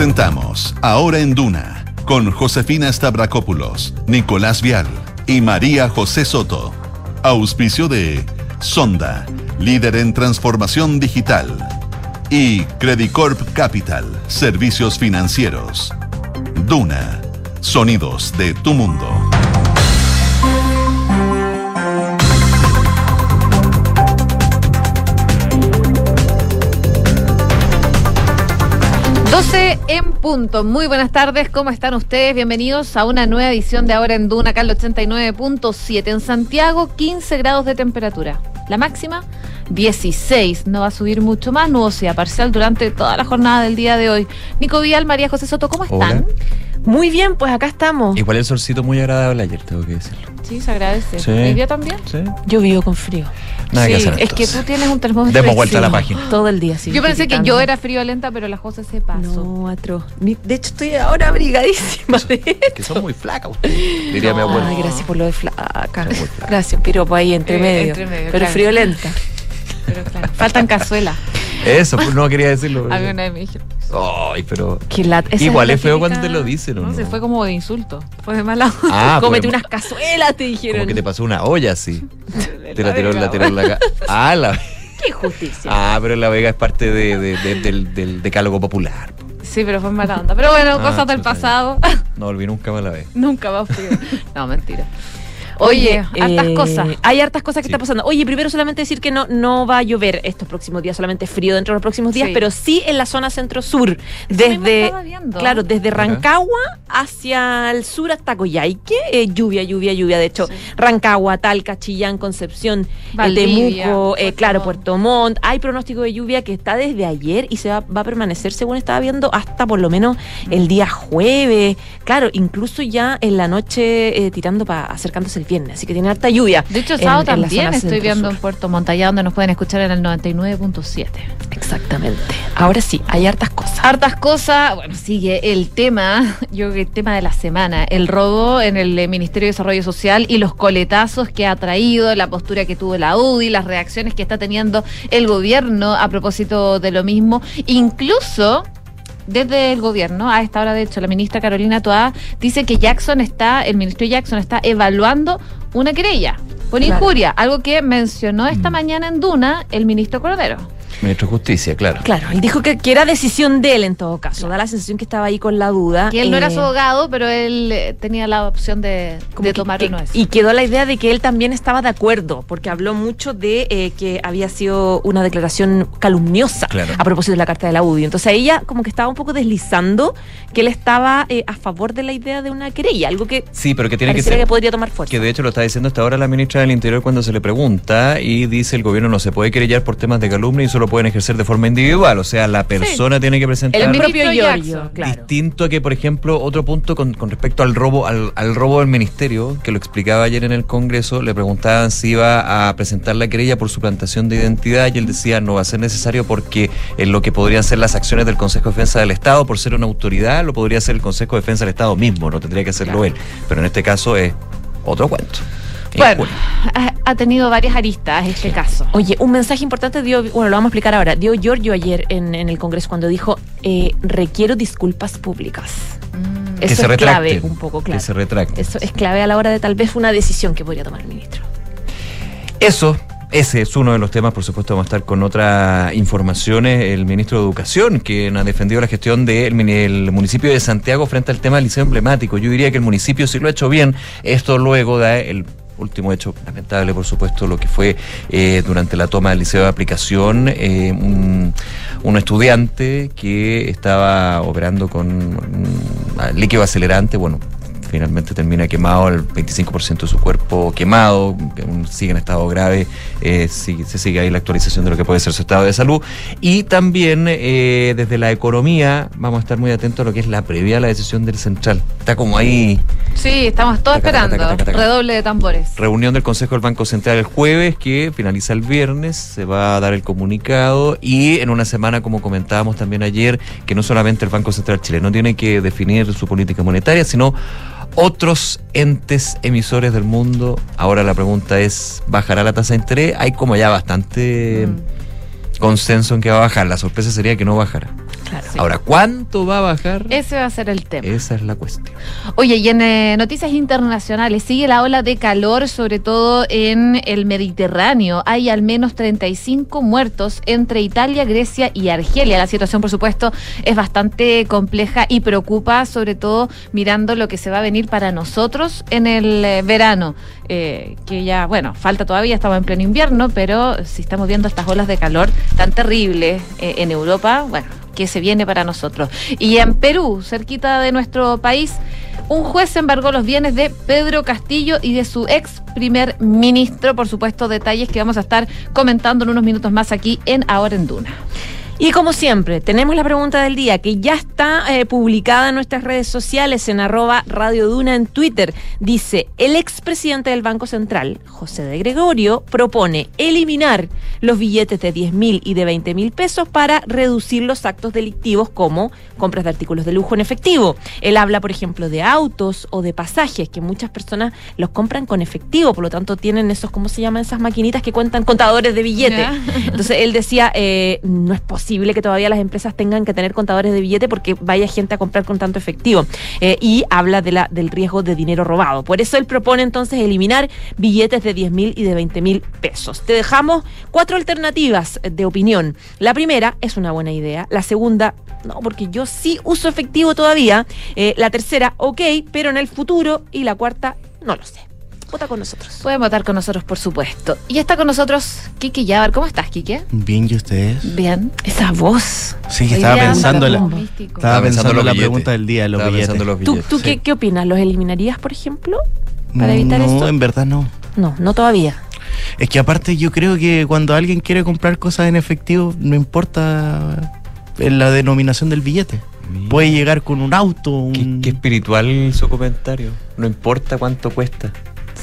Presentamos Ahora en Duna con Josefina Stavrakopoulos, Nicolás Vial y María José Soto. Auspicio de Sonda, líder en transformación digital. Y Credicorp Capital, servicios financieros. Duna, sonidos de tu mundo. En punto. Muy buenas tardes, ¿cómo están ustedes? Bienvenidos a una nueva edición de Ahora en Duna, acá 89.7. En Santiago, 15 grados de temperatura. La máxima, 16. No va a subir mucho más, nubosidad parcial durante toda la jornada del día de hoy. Nico Vial, María José Soto, ¿cómo están? Muy bien, pues acá estamos. Igual el solcito muy agradable ayer, tengo que decirlo. Sí, se agradece. Sí. ¿El día también? Sí. Yo vivo con frío. Nada que sí, hacer. es que tú tienes un termómetro. Demos vuelta a la página. Todo el día, sí. Yo pensé que yo era friolenta, pero la José se pasó. No, atroz. De hecho, estoy ahora abrigadísima. De Que son muy flacas ustedes, diría mi abuelo. Ay, gracias por lo de flaca. Gracias, piropo ahí entre Eh, medio. entre medio, Pero claro. friolenta. Pero claro, faltan cazuelas. Eso, pues no quería decirlo. A mí una vez me dijeron. Ay, pero. Que la- esa Igual es feo cuando te lo dicen, ¿o No, no? se fue como de insulto. Fue de mala onda. Ah, Cómete pues, unas cazuelas, te dijeron. Como que te pasó una olla así. Te la tiró, la tiró en la ca- Ah, la. Qué justicia. Ah, pero la Vega es parte de, de- de- del, del decálogo popular. Sí, pero fue mala onda. Pero bueno, Ah, cosas del pasado. No volví nunca más la Vega. Nunca va a frío. No, mentira. Oye, hartas eh, cosas. Hay hartas cosas que Sí. están pasando. Oye, primero solamente decir que no, no va a llover estos próximos días, solamente frío dentro de los próximos días, Sí. pero sí en la zona centro-sur. Desde, estaba viendo. claro, desde Rancagua hacia el sur hasta Coyhaique, eh, lluvia, lluvia, lluvia. De hecho, Sí. Rancagua, Talca, Chillán, Concepción, eh, Valdivia, Temuco, eh, claro. Puerto Montt. Hay pronóstico de lluvia que está desde ayer y se va, va a permanecer, según estaba viendo, hasta por lo menos el día jueves. Claro, incluso ya en la noche eh, tirando para acercándose el viernes. Así que tiene harta lluvia. De hecho, sábado en también estoy viendo en. Puerto Montaña, donde nos pueden escuchar en el 99.7. Exactamente. Ahora sí, hay hartas cosas. Hartas cosas. Bueno, sigue el tema, yo creo que el tema de la semana, el robo en el eh, Ministerio de Desarrollo Social y los coletazos que ha traído, la postura que tuvo la UDI, las reacciones que está teniendo el gobierno a propósito de lo mismo. Incluso desde el gobierno, a esta hora de hecho, la ministra Carolina Toá dice que Jackson está, el ministro Jackson está evaluando una querella por Claro. injuria, algo que mencionó esta Mm. mañana en Duna el ministro Cordero. Ministro de Justicia, claro. Claro, él dijo que, que era decisión de él en todo caso. Da la sensación que estaba ahí con la duda. Que él no era eh, su abogado, pero él eh, tenía la opción de, de tomar de esos. Y quedó la idea de que él también estaba de acuerdo, porque habló mucho de eh, que había sido una declaración calumniosa Claro. a propósito de la carta de la UDI. Entonces ella como que estaba un poco deslizando que él estaba eh, a favor de la idea de una querella, algo que Sí, pero que tiene que ser. que podría tomar fuerza. Que de hecho lo está diciendo hasta ahora la ministra del Interior cuando se le pregunta y dice el gobierno no se puede querellar por temas de calumnia y solo pueden ejercer de forma individual. O sea, la persona tiene que presentar. el propio. Giorgio, claro. Distinto a que, por ejemplo, otro punto con, con respecto al robo, al, al robo del ministerio, que lo explicaba ayer en el Congreso, le preguntaban si iba a presentar la querella por suplantación de identidad y él decía no va a ser necesario porque en lo que podrían ser las acciones del Consejo de Defensa del Estado, por ser una autoridad, lo podría hacer el Consejo de Defensa del Estado mismo, no tendría que hacerlo Claro. él. Pero en este caso es otro cuento. Bueno, Injuria. Ha, tenido varias aristas este caso. Oye, un mensaje importante dio, bueno, lo vamos a explicar ahora, dio Giorgio ayer en, en el Congreso cuando dijo, eh, requiero disculpas públicas. Mm. Que Eso se es retracte, clave un poco, claro. Que se retracte. Eso es clave a la hora de tal vez una decisión que podría tomar el ministro. Eso, ese es uno de los temas, por supuesto, vamos a estar con otras informaciones. El ministro de Educación, quien ha defendido la gestión del el municipio de Santiago frente al tema del liceo emblemático. Yo diría que el municipio sí lo ha hecho bien. Esto luego da el último hecho lamentable, por supuesto, lo que fue eh, durante la toma del liceo de aplicación, eh, un, un estudiante que estaba operando con un líquido acelerante, bueno, finalmente termina quemado, el 25% de su cuerpo quemado, sigue en estado grave, eh, sigue- se sigue ahí la actualización de lo que puede ser su estado de salud. Y también eh, desde la economía vamos a estar muy atentos a lo que es la previa a la decisión del central. Está como ahí Sí, estamos todos Taca, esperando. taca, taca, taca. Redoble de tambores. reunión del Consejo del Banco Central el jueves, que finaliza el viernes, se va a dar el comunicado y en una semana, como comentábamos también ayer, que no solamente el Banco Central chileno tiene que definir su política monetaria, sino otros entes emisores del mundo. Ahora la pregunta es, ¿bajará la tasa de interés? Hay como ya bastante Mm. consenso en que va a bajar. La sorpresa sería que no bajara. Sí. Ahora, ¿cuánto va a bajar? Ese va a ser el tema. Esa es la cuestión. Oye, y en eh, noticias internacionales sigue la ola de calor, sobre todo en el Mediterráneo. Hay al menos 35 muertos entre Italia, Grecia y Argelia. La situación, por supuesto, es bastante compleja y preocupa, sobre todo mirando lo que se va a venir para nosotros en el eh, verano. Eh, que ya, bueno, falta todavía, estamos en pleno invierno, pero si estamos viendo estas olas de calor tan terribles eh, en Europa, bueno, que se viene para nosotros. Y en Perú, cerquita de nuestro país, un juez embargó los bienes de Pedro Castillo y de su ex primer ministro. Por supuesto, detalles que vamos a estar comentando en unos minutos más aquí en Ahora en Duna. Y como siempre, tenemos la pregunta del día que ya está eh, publicada en nuestras redes sociales en arroba Radio Duna en Twitter. Dice, el expresidente del Banco Central, José de Gregorio, propone eliminar los billetes de 10 mil y de 20 mil pesos para reducir los actos delictivos como compras de artículos de lujo en efectivo. Él habla, por ejemplo, de autos o de pasajes, que muchas personas los compran con efectivo, por lo tanto tienen esos, ¿cómo se llaman esas maquinitas que cuentan contadores de billetes? Entonces él decía, eh, no es posible que todavía las empresas tengan que tener contadores de billete porque vaya gente a comprar con tanto efectivo. Eh, y habla de la, del riesgo de dinero robado. Por eso él propone entonces eliminar billetes de 10 mil y de 20 mil pesos. Te dejamos cuatro alternativas de opinión. La primera es una buena idea. La segunda, no, porque yo sí uso efectivo todavía. Eh, la tercera, ok, pero en el futuro. Y la cuarta, no lo sé. Vota con nosotros. Pueden votar con nosotros, por supuesto. Y está con nosotros Kike Yabar. ¿Cómo estás, Kike? Bien, ¿y ustedes? Bien. Esa voz. Sí, estaba pensando en la, estaba Estaba pensando los la billetes. pregunta del día, los billetes. los ¿Tú, billetes. tú sí. qué, qué opinas? ¿Los eliminarías, por ejemplo? para evitar no, esto? en verdad no. No, no todavía. Es que aparte yo creo que cuando alguien quiere comprar cosas en efectivo, no importa la denominación del billete. Mira. Puede llegar con un auto, Qué, qué espiritual su comentario. No importa cuánto cuesta,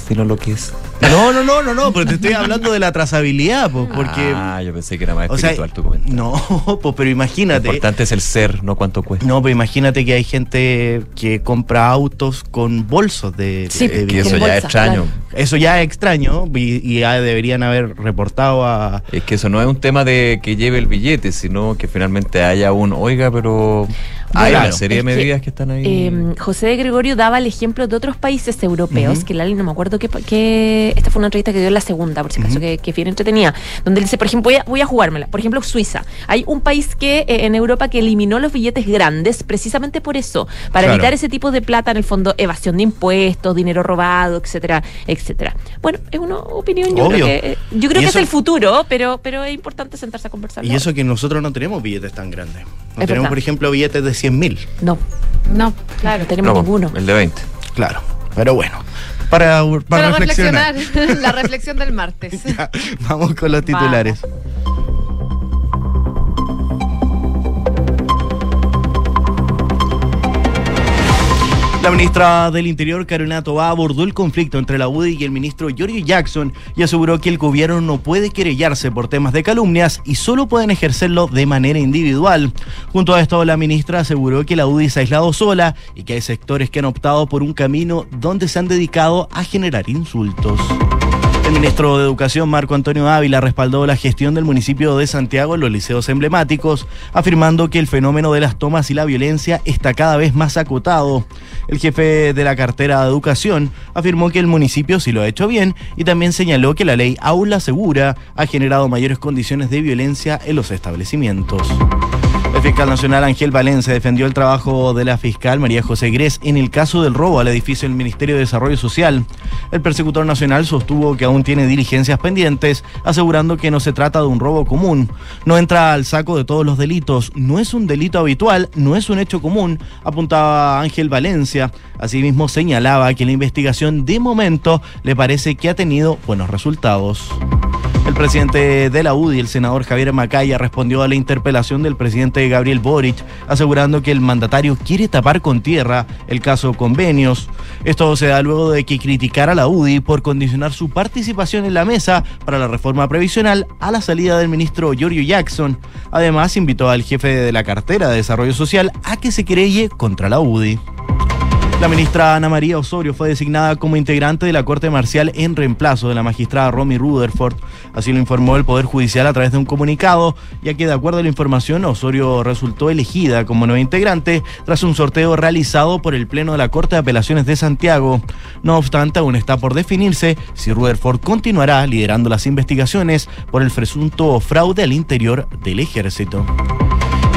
sino lo que es. No, no, no, no, no, pero te estoy hablando de la trazabilidad, pues, porque... Ah, yo pensé que era más o sea, espiritual tu comentario. no, pues, pero Lo imagínate... importante es el ser, no cuánto cuesta. No, pues imagínate que hay gente que compra autos con bolsos de, Sí, de que eso ya bolsa, es extraño. claro. Eso ya es extraño y, y ya deberían haber reportado a... Es que eso no es un tema de que lleve el billete, sino que finalmente haya un, oiga, pero hay Claro. una serie de que, medidas que están ahí. Eh, José de Gregorio daba el ejemplo de otros países europeos, Ujú. que Lali no me acuerdo qué- esta fue una entrevista que dio en la segunda, por si acaso, que, que bien entretenida, donde él dice, por ejemplo, voy a, voy a jugármela. Por ejemplo, Suiza. Hay un país que eh, en Europa que eliminó los billetes grandes precisamente por eso, para Claro. evitar ese tipo de plata, en el fondo, evasión de impuestos, dinero robado, etcétera, etcétera. Bueno, es una opinión, yo Obvio. creo que, eh, yo creo que eso- es el futuro, pero, pero es importante sentarse a conversar. Y eso que nosotros no tenemos billetes tan grandes. No Es tenemos, verdad. por ejemplo, billetes de 100 mil. No, No, claro. no tenemos No, ninguno. El de 20. Claro. Pero bueno, para, para, Para reflexionar. reflexionar. la reflexión del martes. Ya, Vamos con los titulares. La ministra del Interior, Carolina Tobá, abordó el conflicto entre la UDI y el ministro Giorgio Jackson y aseguró que el gobierno no puede querellarse por temas de calumnias y solo pueden ejercerlo de manera individual. Junto a esto, la ministra aseguró que la UDI se ha aislado sola y que hay sectores que han optado por un camino donde se han dedicado a generar insultos. El ministro de Educación, Marco Antonio Ávila, respaldó la gestión del municipio de Santiago en los liceos emblemáticos, afirmando que el fenómeno de las tomas y la violencia está cada vez más acotado. El jefe de la cartera de Educación afirmó que el municipio sí lo ha hecho bien y también señaló que la ley Aula Segura ha generado mayores condiciones de violencia en los establecimientos. El fiscal nacional Ángel Valencia defendió el trabajo de la fiscal María José Gres en el caso del robo al edificio del Ministerio de Desarrollo Social. El persecutor nacional sostuvo que aún tiene diligencias pendientes, asegurando que no se trata de un robo común. No entra al saco de todos los delitos, no es un delito habitual, no es un hecho común, apuntaba Ángel Valencia. Asimismo señalaba que la investigación de momento le parece que ha tenido buenos resultados. El presidente de la UDI, el senador Javier Macaya, respondió a la interpelación del presidente Gabriel Boric, asegurando que el mandatario quiere tapar con tierra el caso convenios. Esto se da luego de que criticara a la UDI por condicionar su participación en la mesa para la reforma previsional a la salida del ministro Giorgio Jackson. Además, invitó al jefe de la cartera de Desarrollo Social a que se querelle contra la UDI. La ministra Ana María Osorio fue designada como integrante de la Corte Marcial en reemplazo de la magistrada Romy Rutherford. Así lo informó el Poder Judicial a través de un comunicado, ya que de acuerdo a la información, Osorio resultó elegida como nueva integrante tras un sorteo realizado por el Pleno de la Corte de Apelaciones de Santiago. No obstante, aún está por definirse si Rutherford continuará liderando las investigaciones por el presunto fraude al interior del ejército.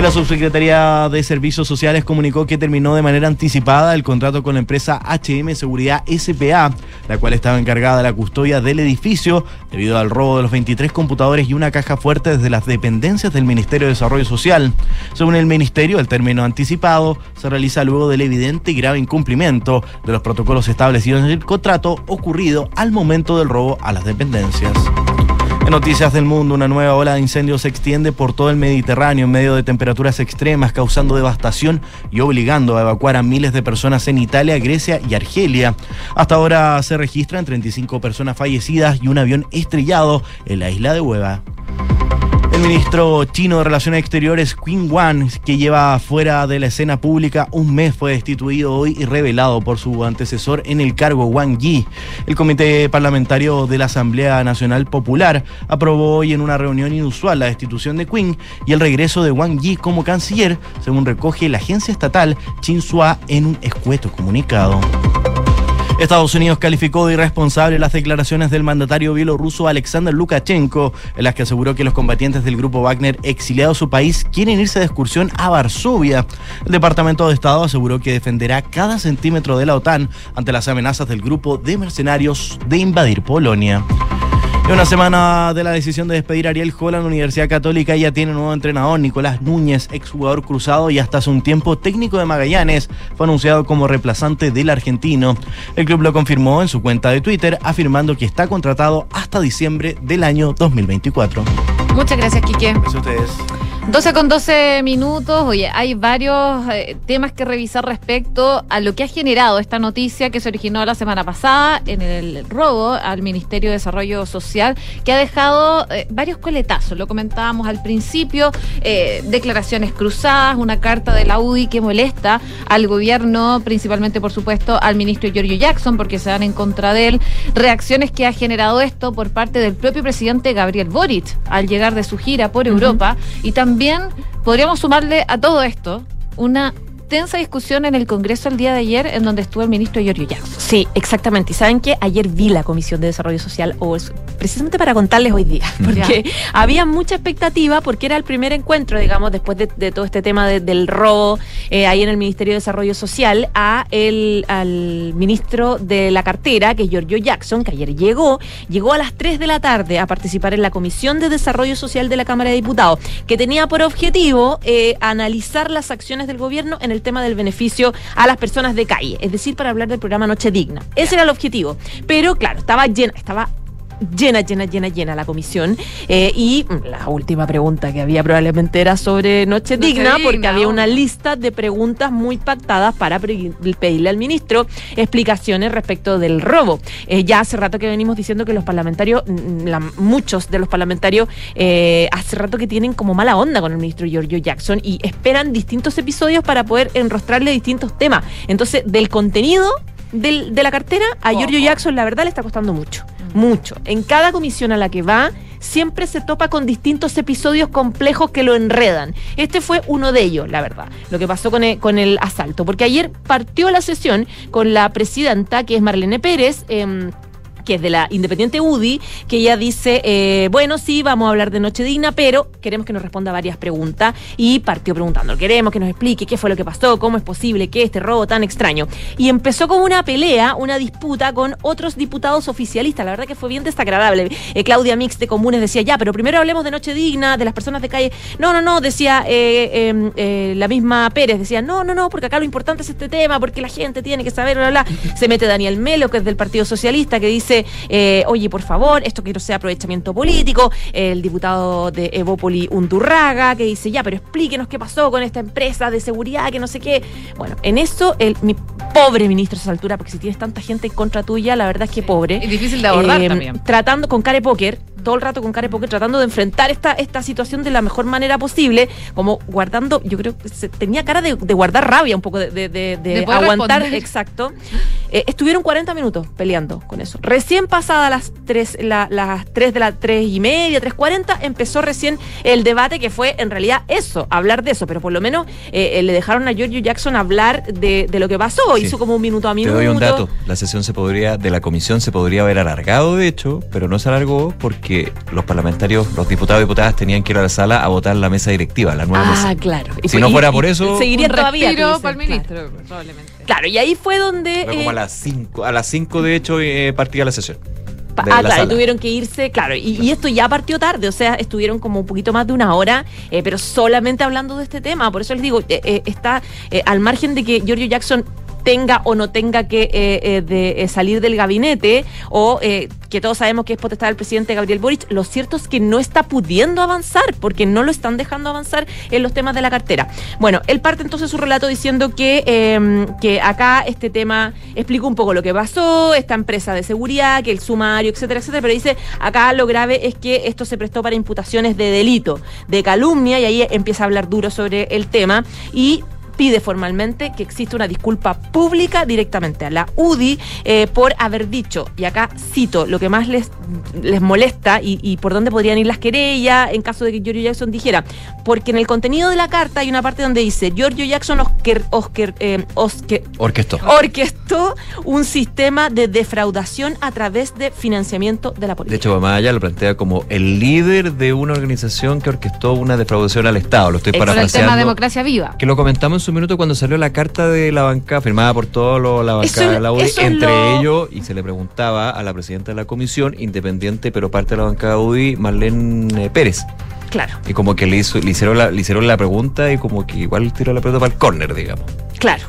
La Subsecretaría de Servicios Sociales comunicó que terminó de manera anticipada el contrato con la empresa HM Seguridad SPA, la cual estaba encargada de la custodia del edificio debido al robo de los 23 computadores y una caja fuerte desde las dependencias del Ministerio de Desarrollo Social. Según el Ministerio, el término anticipado se realiza luego del evidente y grave incumplimiento de los protocolos establecidos en el contrato ocurrido al momento del robo a las dependencias. Noticias del Mundo, una nueva ola de incendios se extiende por todo el Mediterráneo en medio de temperaturas extremas, causando devastación y obligando a evacuar a miles de personas en Italia, Grecia y Argelia. Hasta ahora se registran 35 personas fallecidas y un avión estrellado en la isla de Hueva. El ministro chino de Relaciones Exteriores, Qin Wan, que lleva fuera de la escena pública un mes, fue destituido hoy y revelado por su antecesor en el cargo, Wang Yi. El Comité Parlamentario de la Asamblea Nacional Popular aprobó hoy en una reunión inusual la destitución de Qin y el regreso de Wang Yi como canciller, según recoge la agencia estatal Xinhua en un escueto comunicado. Estados Unidos calificó de irresponsable las declaraciones del mandatario bielorruso Alexander Lukashenko, en las que aseguró que los combatientes del grupo Wagner exiliados a su país quieren irse de excursión a Varsovia. El Departamento de Estado aseguró que defenderá cada centímetro de la OTAN ante las amenazas del grupo de mercenarios de invadir Polonia. En una semana de la decisión de despedir a Ariel Holland, la Universidad Católica ya tiene un nuevo entrenador, Nicolás Núñez, exjugador cruzado y hasta hace un tiempo técnico de Magallanes, fue anunciado como reemplazante del argentino. El club lo confirmó en su cuenta de Twitter, afirmando que está contratado hasta diciembre del año 2024. Muchas gracias, Quique. Gracias a ustedes. 12 con 12 minutos. Oye, hay varios eh, temas que revisar respecto a lo que ha generado esta noticia que se originó la semana pasada en el robo al Ministerio de Desarrollo Social, que ha dejado eh, varios coletazos. Lo comentábamos al principio, eh, declaraciones cruzadas, una carta de la UDI que molesta al gobierno, principalmente, por supuesto, al ministro Giorgio Jackson, porque se dan en contra de él. Reacciones que ha generado esto por parte del propio presidente Gabriel Boric al llegar de su gira por Europa y también también podríamos sumarle a todo esto una tensa discusión en el Congreso el día de ayer en donde estuvo el ministro Giorgio Jackson. Sí, exactamente. Y saben que ayer vi la Comisión de Desarrollo Social, o precisamente para contarles hoy día, porque había mucha expectativa porque era el primer encuentro, digamos, después de, todo este tema del robo eh, ahí en el Ministerio de Desarrollo Social, a el, al ministro de la cartera, que es Giorgio Jackson, que ayer llegó, llegó a las 3 de la tarde a participar en la Comisión de Desarrollo Social de la Cámara de Diputados, que tenía por objetivo eh, analizar las acciones del gobierno en el tema del beneficio a las personas de calle, es decir, para hablar del programa Noche Digna. Ese era el objetivo. Pero claro, estaba llena, estaba llena, llena, llena, llena la comisión. Eh, y la última pregunta que había probablemente era sobre Noche, Digna, porque había una lista de preguntas muy pactadas para pedirle al ministro explicaciones respecto del robo. Eh, ya hace rato que venimos diciendo que los parlamentarios, mm, muchos de los parlamentarios, eh, hace rato que tienen como mala onda con el ministro Giorgio Jackson y esperan distintos episodios para poder enrostrarle distintos temas. Entonces, del contenido de la cartera, a Giorgio Jackson la verdad le está costando mucho, mucho. En cada comisión a la que va, siempre se topa con distintos episodios complejos que lo enredan. Este fue uno de ellos, la verdad, lo que pasó con el, con el asalto, porque ayer partió la sesión con la presidenta, que es Marlene Pérez. Eh, que es de la Independiente UDI, que ella dice, eh, bueno, sí, vamos a hablar de Noche Digna, pero queremos que nos responda varias preguntas. Y partió preguntando, queremos que nos explique qué fue lo que pasó, cómo es posible que este robo tan extraño. Y empezó con una pelea, una disputa con otros diputados oficialistas. La verdad que fue bien desagradable. Eh, Claudia Mix de Comunes decía, ya, pero primero hablemos de Noche Digna, de las personas de calle. No, no, no, decía eh, em, la misma Pérez, decía, no, no, no, porque acá lo importante es este tema, porque la gente tiene que saber, bla, bla. Se mete Daniel Melo, que es del Partido Socialista, que dice, eh, oye, por favor, esto quiero sea aprovechamiento político. El diputado de Evópoli Undurraga, que dice, ya, pero explíquenos qué pasó con esta empresa de seguridad, que no sé qué. Bueno, en eso, el, Pobre ministro a esa altura, porque si tienes tanta gente en contra tuya, la verdad es que pobre. Y difícil de abordar Eh, también. Tratando con cara de póker, todo el rato con cara de póker, tratando de enfrentar esta, esta situación de la mejor manera posible, como guardando, yo creo que se- tenía cara de, de guardar rabia un poco, de, aguantar, responder. exacto. Eh, estuvieron 40 minutos peleando con eso. Recién pasadas las 3, las 3 de las 3 y media, 3.40, empezó recién el debate que fue en realidad eso, hablar de eso, pero por lo menos eh, eh, le dejaron a Giorgio Jackson hablar de, de lo que pasó, Sí. hizo como un minuto a Te minuto. doy un dato. La sesión se podría, de la comisión se podría haber alargado, de hecho, pero no se alargó porque los parlamentarios, los diputados y diputadas tenían que ir a la sala a votar la mesa directiva, la nueva Ah, mesa. claro. Si no fuera por eso- seguiría Un todavía. respiro para el claro. ministro, probablemente. Claro, y ahí fue donde. Fue como eh, a las 5, a las 5 de hecho eh, partía la sesión. Ah, la claro, sala. tuvieron que irse, claro, y, y esto ya partió tarde, o sea, estuvieron como un poquito más de una hora, eh, pero solamente hablando de este tema. Por eso les digo, eh, eh, está eh, al margen de que Giorgio Jackson tenga o no tenga que eh, eh, eh, salir del gabinete o que todos sabemos que es potestad del presidente Gabriel Boric, lo cierto es que no está pudiendo avanzar porque no lo están dejando avanzar en los temas de la cartera. Bueno, él parte entonces su relato diciendo que, eh, que acá este tema explica un poco lo que pasó, esta empresa de seguridad, que el sumario, etcétera, etcétera, pero dice acá lo grave es que esto se prestó para imputaciones de delito, de calumnia y ahí empieza a hablar duro sobre el tema y pide formalmente que exista una disculpa pública directamente a la UDI eh, por haber dicho, y acá cito, lo que más les, les molesta y, y por dónde podrían ir las querellas en caso de que Giorgio Jackson dijera, porque en el contenido de la carta hay una parte donde dice, Giorgio Jackson Oscar, Oscar, eh, Oscar- Orquestó. orquestó un sistema de defraudación a través de financiamiento de la De política. hecho, Mamaya lo plantea como el líder de una organización que orquestó una defraudación al Estado. Lo estoy Por el parafraseando. tema democracia viva. Que lo comentamos en su minuto cuando salió la carta de la banca, firmada por toda la Eso bancada es- de la UDI, entre lo- ellos, y se le preguntaba a la presidenta de la comisión, independiente, pero parte de la bancada UDI, Marlene eh, Pérez. Claro. Y como que le, hizo, le, hicieron la, le hicieron la pregunta y como que igual tiró la pelota para el córner, digamos. Claro.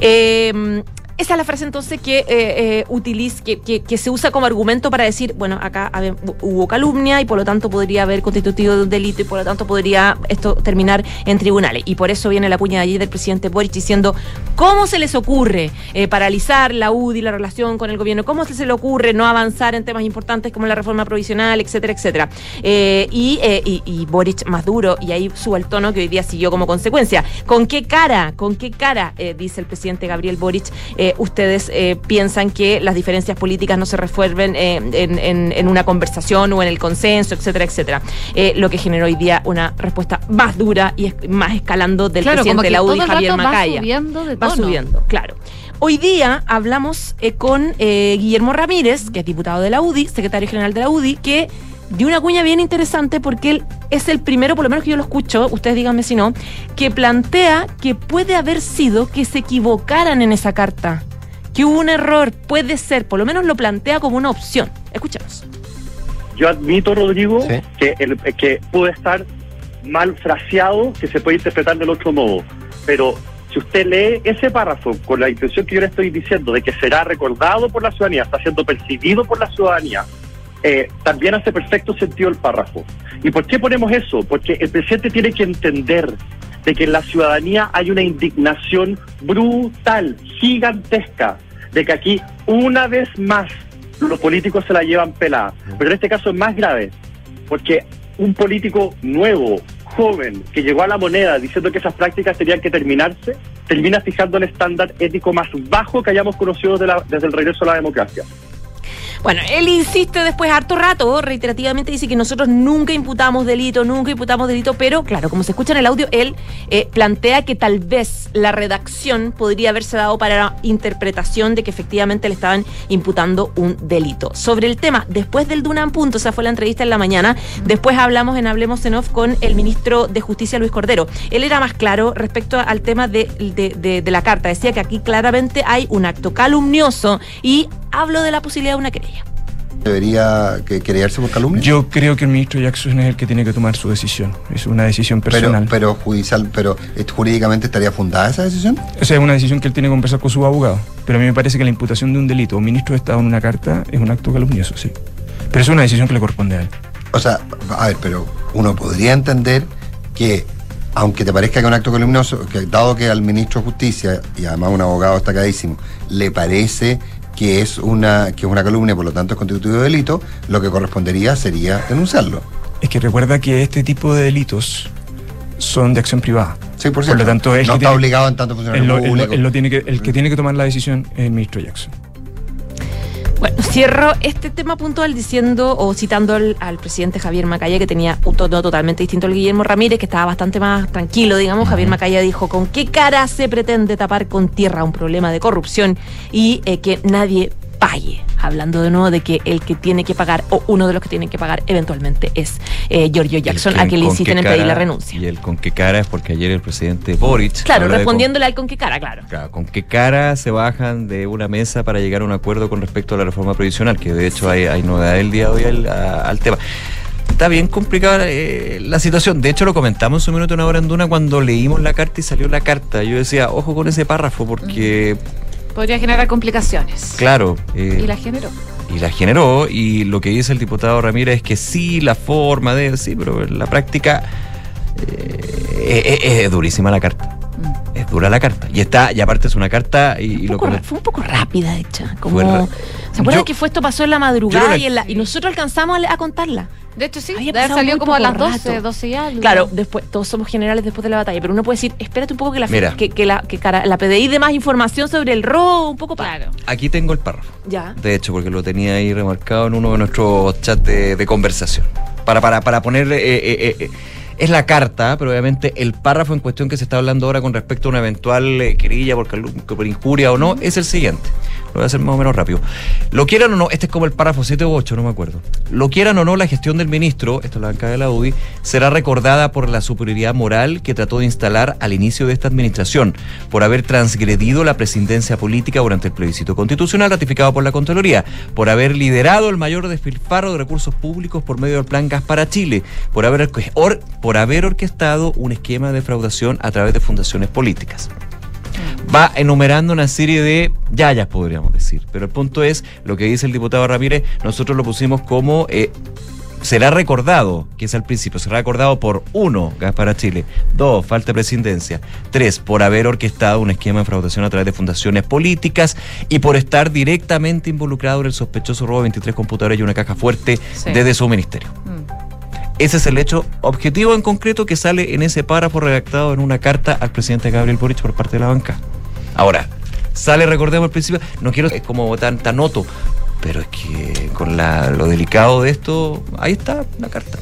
Eh, esa es la frase entonces que, eh, eh, utiliza, que, que- se usa como argumento para decir, bueno, acá hubo calumnia y por lo tanto podría haber constitutivo un delito y por lo tanto podría esto terminar en tribunales. Y por eso viene la puña de allí del presidente Boric diciendo, ¿cómo se les ocurre eh, paralizar la UDI, la relación con el gobierno? ¿Cómo se les ocurre no avanzar en temas importantes como la reforma provisional, etcétera, etcétera? Y, y- Boric más duro, y ahí sube el tono que hoy día siguió como consecuencia. ¿Con qué cara, con qué cara, dice el presidente Gabriel Boric, eh, ustedes eh, piensan que las diferencias políticas no se resuelven eh, en, en- en una conversación o en el consenso, etcétera, etcétera? Eh, lo que generó hoy día una respuesta más dura y es- más escalando del Claro, presidente de la UDI, Javier Macaya va subiendo de va subiendo, claro. Hoy día hablamos con Guillermo Ramírez, que es diputado de la UDI, secretario general de la UDI, que dio una cuña bien interesante porque él es el primero, por lo menos que yo lo escucho, ustedes díganme si no, que plantea que puede haber sido que se equivocaran en esa carta, que hubo un error, puede ser, por lo menos lo plantea como una opción. Escuchamos. Yo admito, Rodrigo, Sí. que, el, que puede estar mal fraseado, que se puede interpretar del otro modo. Pero si usted lee ese párrafo con la intención que yo le estoy diciendo de que será recordado por la ciudadanía, está siendo percibido por la ciudadanía, eh, también hace perfecto sentido el párrafo. ¿Y por qué ponemos eso? Porque el presidente tiene que entender de que en la ciudadanía hay una indignación brutal, gigantesca, de que aquí una vez más los políticos se la llevan pelada. Pero en este caso es más grave, porque un político nuevo, joven, que llegó a la moneda diciendo que esas prácticas tenían que terminarse, termina fijando el estándar ético más bajo que hayamos conocido la- desde el regreso a la democracia. Bueno, él insiste después harto rato, reiterativamente dice que nosotros nunca imputamos delito, nunca imputamos delito, pero claro, como se escucha en el audio, él eh, plantea que tal vez la redacción podría haberse dado para la interpretación de que efectivamente le estaban imputando un delito. Sobre el tema, después del Dunan Punto, esa fue la entrevista en la mañana, después hablamos en Hablemos en con el ministro de Justicia, Luis Cordero. Él era más claro respecto al tema de- de la carta, decía que aquí claramente hay un acto calumnioso y hablo de la posibilidad de una querella. ¿Debería que querellarse por calumnia? Yo creo que el ministro Jackson es el que tiene que tomar su decisión. Es una decisión personal. pero judicial, pero eh, jurídicamente estaría fundada esa decisión. o sea, es una decisión que él tiene que conversar con su abogado. Pero a mí me parece que la imputación de un delito a un ministro de Estado en una carta es un acto calumnioso, sí. Pero es una decisión que le corresponde a él. O sea, a ver, pero uno podría entender que aunque te parezca que es un acto calumnioso, que dado que al ministro de Justicia, y además un abogado destacadísimo, le parece que es una, que es una calumnia, por lo tanto es constitutivo de delito, lo que correspondería sería denunciarlo. Es que recuerda que este tipo de delitos son de acción privada. Sí, por Por lo tanto, él no está tiene- obligado en tanto Él funcionario él lo- público. él lo tiene que, el que tiene que tomar la decisión es el ministro Jackson. Bueno, cierro este tema puntual diciendo o citando al, al presidente Javier Macaya, que tenía un tono totalmente distinto al Guillermo Ramírez, que estaba bastante más tranquilo, digamos. Javier Macaya dijo con qué cara se pretende tapar con tierra un problema de corrupción y eh, que nadie pague. Hablando de nuevo de que el que tiene que pagar o uno de los que tienen que pagar eventualmente es eh, Giorgio Jackson, a que le inciten en pedir la renuncia. Y el con qué cara es porque ayer el presidente Boric. Claro, con- respondiéndole al con qué cara, claro. Claro, con qué cara se bajan de una mesa para llegar a un acuerdo con respecto a la reforma previsional, que de hecho hay, hay novedad el día de hoy al, a- al tema. Está bien complicada eh, la situación. De hecho, lo comentamos un minuto, una hora en Duna cuando leímos la carta y salió la carta. Yo decía, ojo con ese párrafo, porque, Podría generar complicaciones. claro. eh, Y la generó. y la generó. Y lo que dice el diputado Ramírez es que sí, la forma de. Sí, pero la práctica. eh, es, es durísima la carta. Mm. Es dura la carta. Y está, y aparte es una carta. Y, y Un lo poco que- ra- fue un poco rápida hecha. Como, ra- ¿Se acuerdan Yo- que fue esto pasó en la madrugada no la- y, en la- y nosotros alcanzamos a, a contarla? De hecho, sí. De muy como a las poco 12, rato. 12 y algo. Claro, después todos somos generales después de la batalla, pero uno puede decir, espérate un poco que la, Mira. que, que la, que cara- la PDI dé más información sobre el robo, un poco para. Claro. Aquí tengo el párrafo. Ya. De hecho, porque lo tenía ahí remarcado en uno de nuestros chats de, de conversación. Para, para, para poner. eh, eh, eh, es la carta, pero obviamente el párrafo en cuestión que se está hablando ahora con respecto a una eventual eh, querella por, por injuria o no, es el siguiente. Lo voy a hacer más o menos rápido. Lo quieran o no, este es como el párrafo 7 u 8, no me acuerdo. Lo quieran o no, la gestión del ministro, esto es la bancada de la UDI, será recordada por la superioridad moral que trató de instalar al inicio de esta administración, por haber transgredido la presidencia política durante el plebiscito constitucional ratificado por la Contraloría, por haber liderado el mayor despilfarro de recursos públicos por medio del Plan Gas para Chile, por haber, or- por haber orquestado un esquema de defraudación a través de fundaciones políticas va enumerando una serie de yayas, podríamos decir. Pero el punto es, lo que dice el diputado Ramírez, nosotros lo pusimos como... eh, Será recordado, que es al principio, será recordado por uno, gas para Chile, dos, falta de presidencia, tres, por haber orquestado un esquema de fraudación a través de fundaciones políticas y por estar directamente involucrado en el sospechoso robo de 23 computadores y una caja fuerte Sí. desde su ministerio. Mm. Ese es el hecho objetivo en concreto que sale en ese párrafo redactado en una carta al presidente Gabriel Boric por parte de la banca. Ahora, sale, recordemos al principio, no quiero es como tan, tan noto, pero es que con la- lo delicado de esto, ahí está la carta.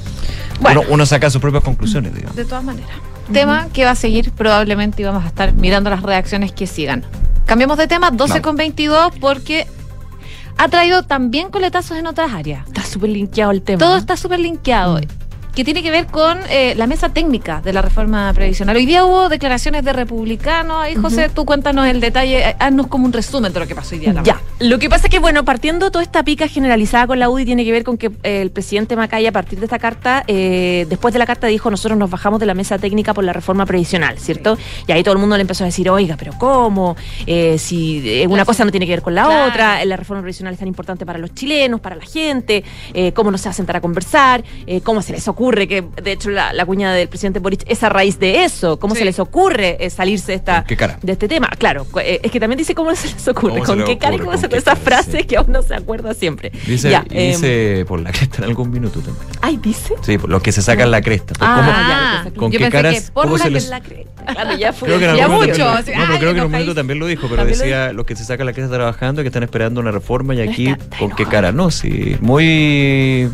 Bueno. Uno, uno saca sus propias conclusiones, digamos. De todas maneras. Tema que va a seguir probablemente y vamos a estar mirando las reacciones que sigan. Cambiamos de tema, 12 Vamos. con 22, porque ha traído también coletazos en otras áreas. Está súper linkeado el tema. Todo está súper linkeado. Que tiene que ver con eh, la mesa técnica de la reforma previsional. Hoy día hubo declaraciones de republicanos. Ahí, José, tú cuéntanos el detalle. eh, Haznos como un resumen de lo que pasó hoy día. Ya, lo que pasa es que, bueno, partiendo toda esta pica generalizada con la UDI tiene que ver con que eh, el presidente Macaya, a partir de esta carta, eh, después de la carta dijo, nosotros nos bajamos de la mesa técnica por la reforma previsional, ¿cierto? Y ahí todo el mundo le empezó a decir, oiga, pero ¿cómo? Si una cosa no tiene que ver con la Claro. otra, la reforma previsional es tan importante para los chilenos, para la gente, ¿cómo no se va a sentar a conversar? ¿Cómo se les ocurre que, de hecho, la, la cuñada del presidente Boric es a raíz de eso? ¿Cómo Sí. se les ocurre eh, salirse de esta ¿Con qué cara? de este tema. Claro, eh, es que también dice cómo se les ocurre, ¿Cómo se con qué cara y ocurre? cómo ¿Con se qué esa cara? frase Sí. que uno se acuerda siempre. Dice, Ya, y em, dice por la cresta en algún minuto también. Ay, dice. Sí, por los que se sacan la cresta. Pues, Ah, ¿cómo- Ah, ya, ¿Con yo qué pensé caras- que por cómo la que les- La cresta. Claro, ya fue. Creo que en Ya algún momento mucho, también- no, pero ay, creo que en un minuto también lo dijo, pero decía los que se sacan la cresta trabajando que están esperando una reforma y No aquí con qué cara. No, sí, muy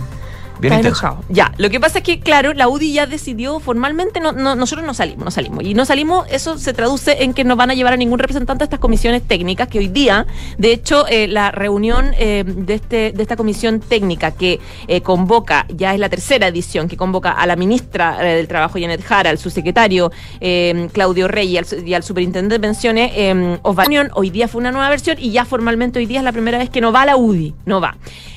bien Está enojado. Ya, lo que pasa es que, claro, la UDI ya decidió formalmente, no, no- nosotros no salimos, no salimos. Y no salimos, eso se traduce en que no van a llevar a ningún representante a estas comisiones técnicas, que hoy día, de hecho, eh, la reunión eh, de, este, de esta comisión técnica que eh, convoca, ya es la tercera edición, que convoca a la ministra del Trabajo, Janet Jara, al subsecretario Claudio Rey y al, y al superintendente de pensiones, eh, Osvaldo hoy día fue una nueva versión y ya formalmente hoy día es la primera vez que no va la UDI, no va.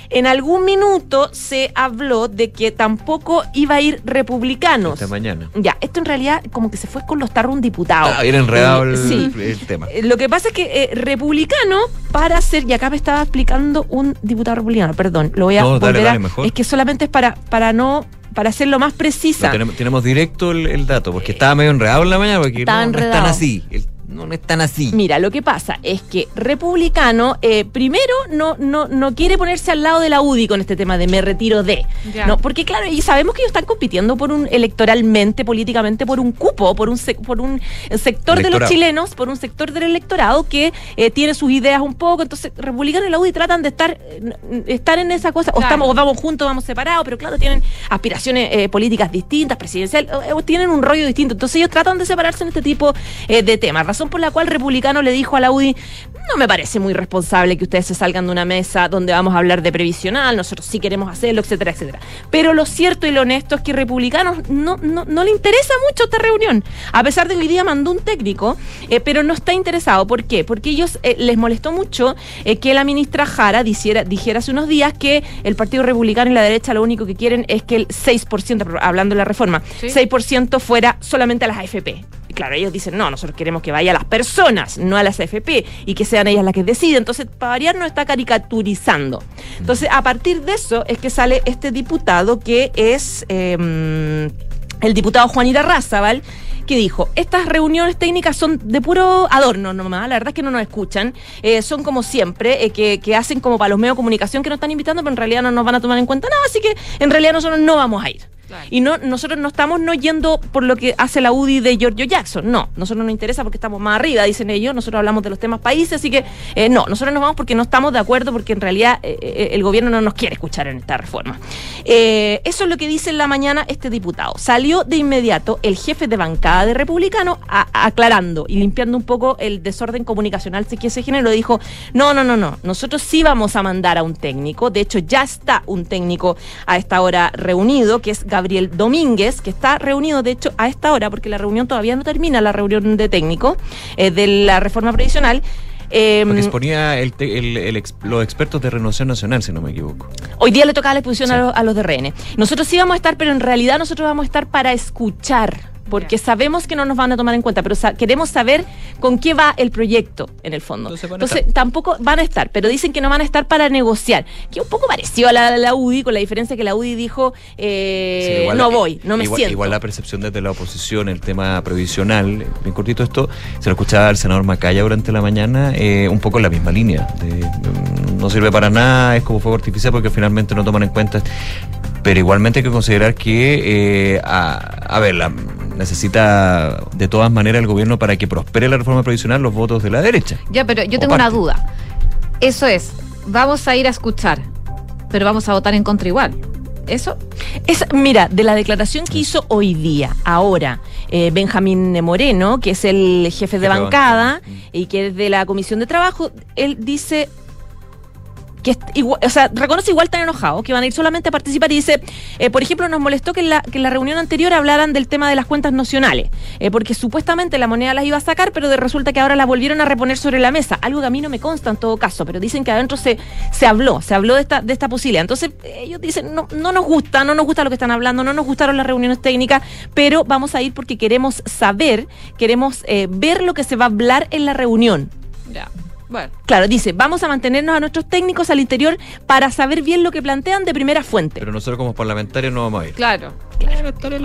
En algún minuto se habló de que tampoco iba a ir republicanos. Esta mañana. Ya, esto en realidad como que se fue con los tarros un diputado. Ah, bien enredado Eh, el, sí. el tema. Eh, Lo que pasa es que eh, republicano para ser, y acá me estaba explicando un diputado republicano, perdón, lo voy a No, dale, dale, mejor. Es que solamente es para, para no para ser lo más precisa. Tenemos, tenemos directo el, el dato, porque estaba medio enredado en la mañana, porque no, no es tan así. el- no, no es tan así. Mira, lo que pasa es que Republicano, eh, primero, no, no, no quiere ponerse al lado de la UDI con este tema de me retiro de. Ya. ¿no? Porque, claro, y sabemos que ellos están compitiendo por un electoralmente, políticamente, por un cupo, por un, por un sector de los chilenos, por un sector del electorado que eh, tiene sus ideas un poco. Entonces, Republicano y la UDI tratan de estar, eh, estar en esa cosa. O, estamos, o vamos juntos, vamos separados, pero claro, tienen aspiraciones eh, políticas distintas, presidenciales, eh, eh, tienen un rollo distinto. Entonces, ellos tratan de separarse en este tipo eh, de temas. Razón por la cual Republicano le dijo a la UDI, no me parece muy responsable que ustedes se salgan de una mesa donde vamos a hablar de previsional, nosotros sí queremos hacerlo, etcétera, etcétera. Pero lo cierto y lo honesto es que Republicanos no, no, no le interesa mucho esta reunión, a pesar de que hoy día mandó un técnico, eh, pero no está interesado. ¿Por qué? Porque ellos eh, les molestó mucho eh, que la ministra Jara dijera, dijera hace unos días que el Partido Republicano y la derecha lo único que quieren es que el 6%, hablando de la reforma, Sí. 6% fuera solamente a las AFP. Claro, ellos dicen, no, nosotros queremos que vaya a las personas, no a las AFP, y que sean ellas las que deciden. Entonces, para variar, no está caricaturizando. Entonces, a partir de eso es que sale este diputado que es eh, el diputado Juan Irarrázaval, que dijo, estas reuniones técnicas son de puro adorno nomás, la verdad es que no nos escuchan, eh, son como siempre, eh, que hacen como para los medios de comunicación que nos están invitando, pero en realidad no nos van a tomar en cuenta nada, así que en realidad nosotros no vamos a ir. Y no, nosotros no estamos no yendo por lo que hace la UDI de Giorgio Jackson, no, nosotros nos interesa porque estamos más arriba, dicen ellos, nosotros hablamos de los temas países, así que eh, no, nosotros nos vamos porque no estamos de acuerdo, porque en realidad eh, eh, el gobierno no nos quiere escuchar en esta reforma. Eso es lo que dice en la mañana este diputado. Salió de inmediato el jefe de bancada de Republicano aclarando y limpiando un poco el desorden comunicacional que se generó. Dijo, no, no, no, no, nosotros sí vamos a mandar a un técnico, de hecho ya está un técnico a esta hora reunido, que es Gabriel Domínguez, que está reunido, de hecho, a esta hora, porque la reunión todavía no termina, la reunión de técnico eh, de la reforma previsional. Eh, Porque exponía el el- el los expertos de Renovación Nacional, si no me equivoco. Hoy día le tocaba la exposición Sí. a, los, a los de RN. Nosotros sí vamos a estar, pero en realidad nosotros vamos a estar para escuchar. Porque sabemos que no nos van a tomar en cuenta, pero sa- queremos saber con qué va el proyecto, en el fondo. Entonces tampoco van a estar, pero dicen que no van a estar para negociar. Que un poco pareció a la, la UDI, con la diferencia que la UDI dijo, eh, Sí, no voy, no me igual, siento. Igual la percepción desde la oposición, el tema previsional, eh, bien cortito esto, se lo escuchaba al senador Macaya durante la mañana, eh, un poco en la misma línea. de, mm, no sirve para nada, es como fuego artificial porque finalmente no toman en cuenta. Pero igualmente hay que considerar que, eh, a, a ver, la- necesita de todas maneras el gobierno para que prospere la reforma previsional los votos de la derecha. Ya, pero yo tengo una duda. Eso es, vamos a ir a escuchar, pero vamos a votar en contra igual. ¿Eso? Es, mira, de la declaración que hizo hoy día, ahora, eh, Benjamín Moreno, que es el jefe de bancada y que es de la Comisión de Trabajo, él dice que est- igual, o sea, reconoce igual tan enojado que van a ir solamente a participar y dice, eh, por ejemplo, nos molestó que en, la, que en la reunión anterior hablaran del tema de las cuentas nacionales, eh, porque supuestamente la moneda las iba a sacar, pero de resulta que ahora las volvieron a reponer sobre la mesa, algo que a mí no me consta en todo caso, pero dicen que adentro se, se habló, se habló de esta, de esta posibilidad. Entonces, ellos dicen, no, no nos gusta, no nos gusta lo que están hablando, no nos gustaron las reuniones técnicas, pero vamos a ir porque queremos saber, queremos eh, ver lo que se va a hablar en la reunión. Ya. Bueno. Claro, dice, vamos a mantenernos a nuestros técnicos al interior para saber bien lo que plantean de primera fuente. Pero nosotros como parlamentarios no vamos a ir. Claro.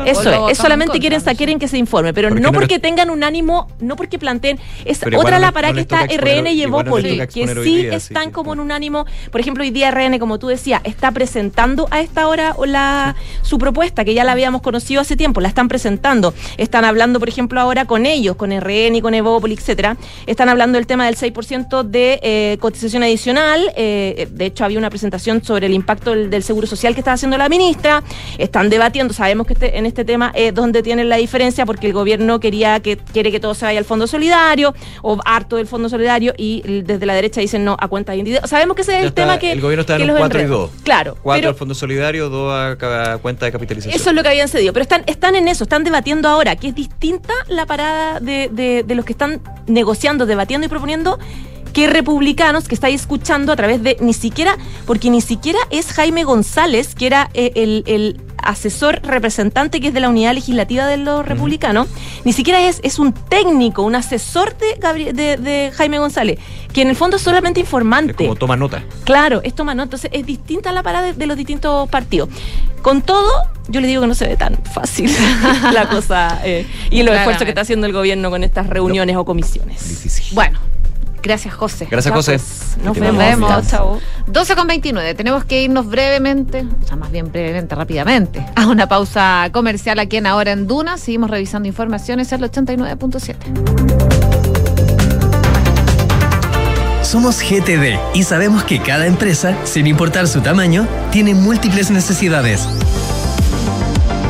Eso Lo es, es solamente quieren, contra, quieren que se informe, pero ¿Por qué no no porque tengan un ánimo, no porque planteen. Es Pero otra la les- para no que está exponer- RN y toca que hoy sí día, están que- como en un ánimo. Por ejemplo, hoy día RN, como tú decías, está presentando a esta hora la, su propuesta, que ya la habíamos conocido hace tiempo, la están presentando. Están hablando, por ejemplo, ahora con ellos, con RN y con Evópolis, etcétera. Están hablando del tema del 6% de eh, cotización adicional. eh, de hecho, había una presentación sobre el impacto del, del seguro social que está haciendo la ministra. Están debatiendo, sabemos que este- en este tema es donde tienen la diferencia, porque el gobierno quería que quiere que todo se vaya al fondo solidario, o harto del fondo solidario, y desde la derecha dicen no a cuenta individual. Sabemos que ese es el está, tema que. el gobierno está en los 4 y enreda. 2. Claro. 4 pero- al Fondo Solidario, 2 a, ca- cuenta de capitalización. eso es lo que habían cedido. Pero están, están en eso, están debatiendo ahora, que es distinta la parada de, de- de los que están negociando, debatiendo y proponiendo que republicanos que estáis escuchando a través de ni siquiera, porque ni siquiera es Jaime González, que era eh, el, el asesor representante que es de la unidad legislativa de los republicanos, ni siquiera es, es un técnico, un asesor de, Gabri- de, de Jaime González, que en el fondo es solamente Es informante. como toma nota. Claro, es toma nota. Entonces es distinta la parada de, de los distintos partidos. Con todo, yo le digo que no se ve tan fácil la cosa eh, y los Claramente. esfuerzos que está haciendo el gobierno con estas reuniones o comisiones. Difícil. Bueno, gracias José. Gracias, José. pues, nos vemos. chao. 12 con 29. Tenemos que irnos brevemente, o sea, más bien brevemente, rápidamente, a una pausa comercial aquí en Ahora en Duna. Seguimos revisando informaciones al 89.7. Somos GTD y sabemos que cada empresa, sin importar su tamaño, tiene múltiples necesidades.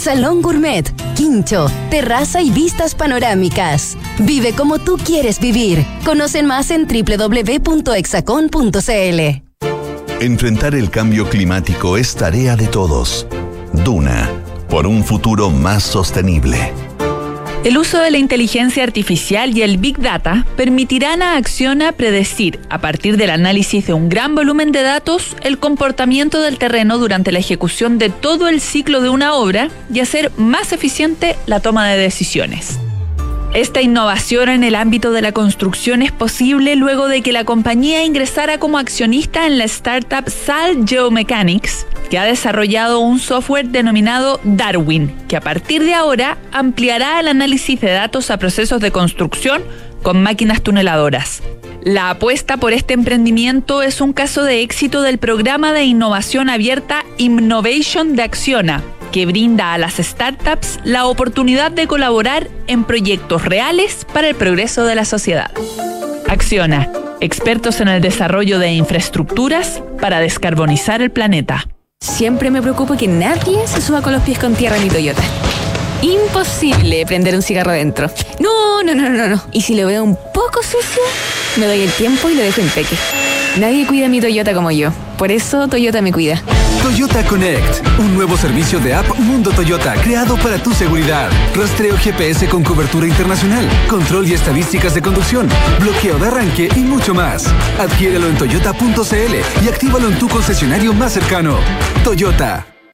salón gourmet, quincho, terraza y vistas panorámicas. Vive como tú quieres vivir. Conocen más en www.exacon.cl. Enfrentar el cambio climático es tarea de todos. Duna, por un futuro más sostenible. El uso de la inteligencia artificial y el Big Data permitirán a Acciona predecir, a partir del análisis de un gran volumen de datos, el comportamiento del terreno durante la ejecución de todo el ciclo de una obra y hacer más eficiente la toma de decisiones. Esta innovación en el ámbito de la construcción es posible luego de que la compañía ingresara como accionista en la startup Sal Geomechanics, que ha desarrollado un software denominado Darwin, que a partir de ahora ampliará el análisis de datos a procesos de construcción con máquinas tuneladoras. La apuesta por este emprendimiento es un caso de éxito del programa de innovación abierta Innovation de Acciona, que brinda a las startups la oportunidad de colaborar en proyectos reales para el progreso de la sociedad. Acciona, expertos en el desarrollo de infraestructuras para descarbonizar el planeta. Siempre me preocupo que nadie se suba con los pies con tierra en mi Toyota. Imposible prender un cigarro dentro. No, no, no, no, no. Y si lo veo un poco sucio, me doy el tiempo y lo dejo impeque. Nadie cuida mi Toyota como yo. Por eso Toyota me cuida. Toyota Connect, un nuevo servicio de app Mundo Toyota creado para tu seguridad. Rastreo GPS con cobertura internacional, control y estadísticas de conducción, bloqueo de arranque y mucho más. Adquiérelo en toyota.cl y actívalo en tu concesionario más cercano. Toyota.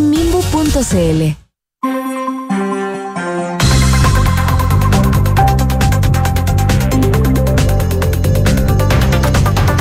mimbu.cl.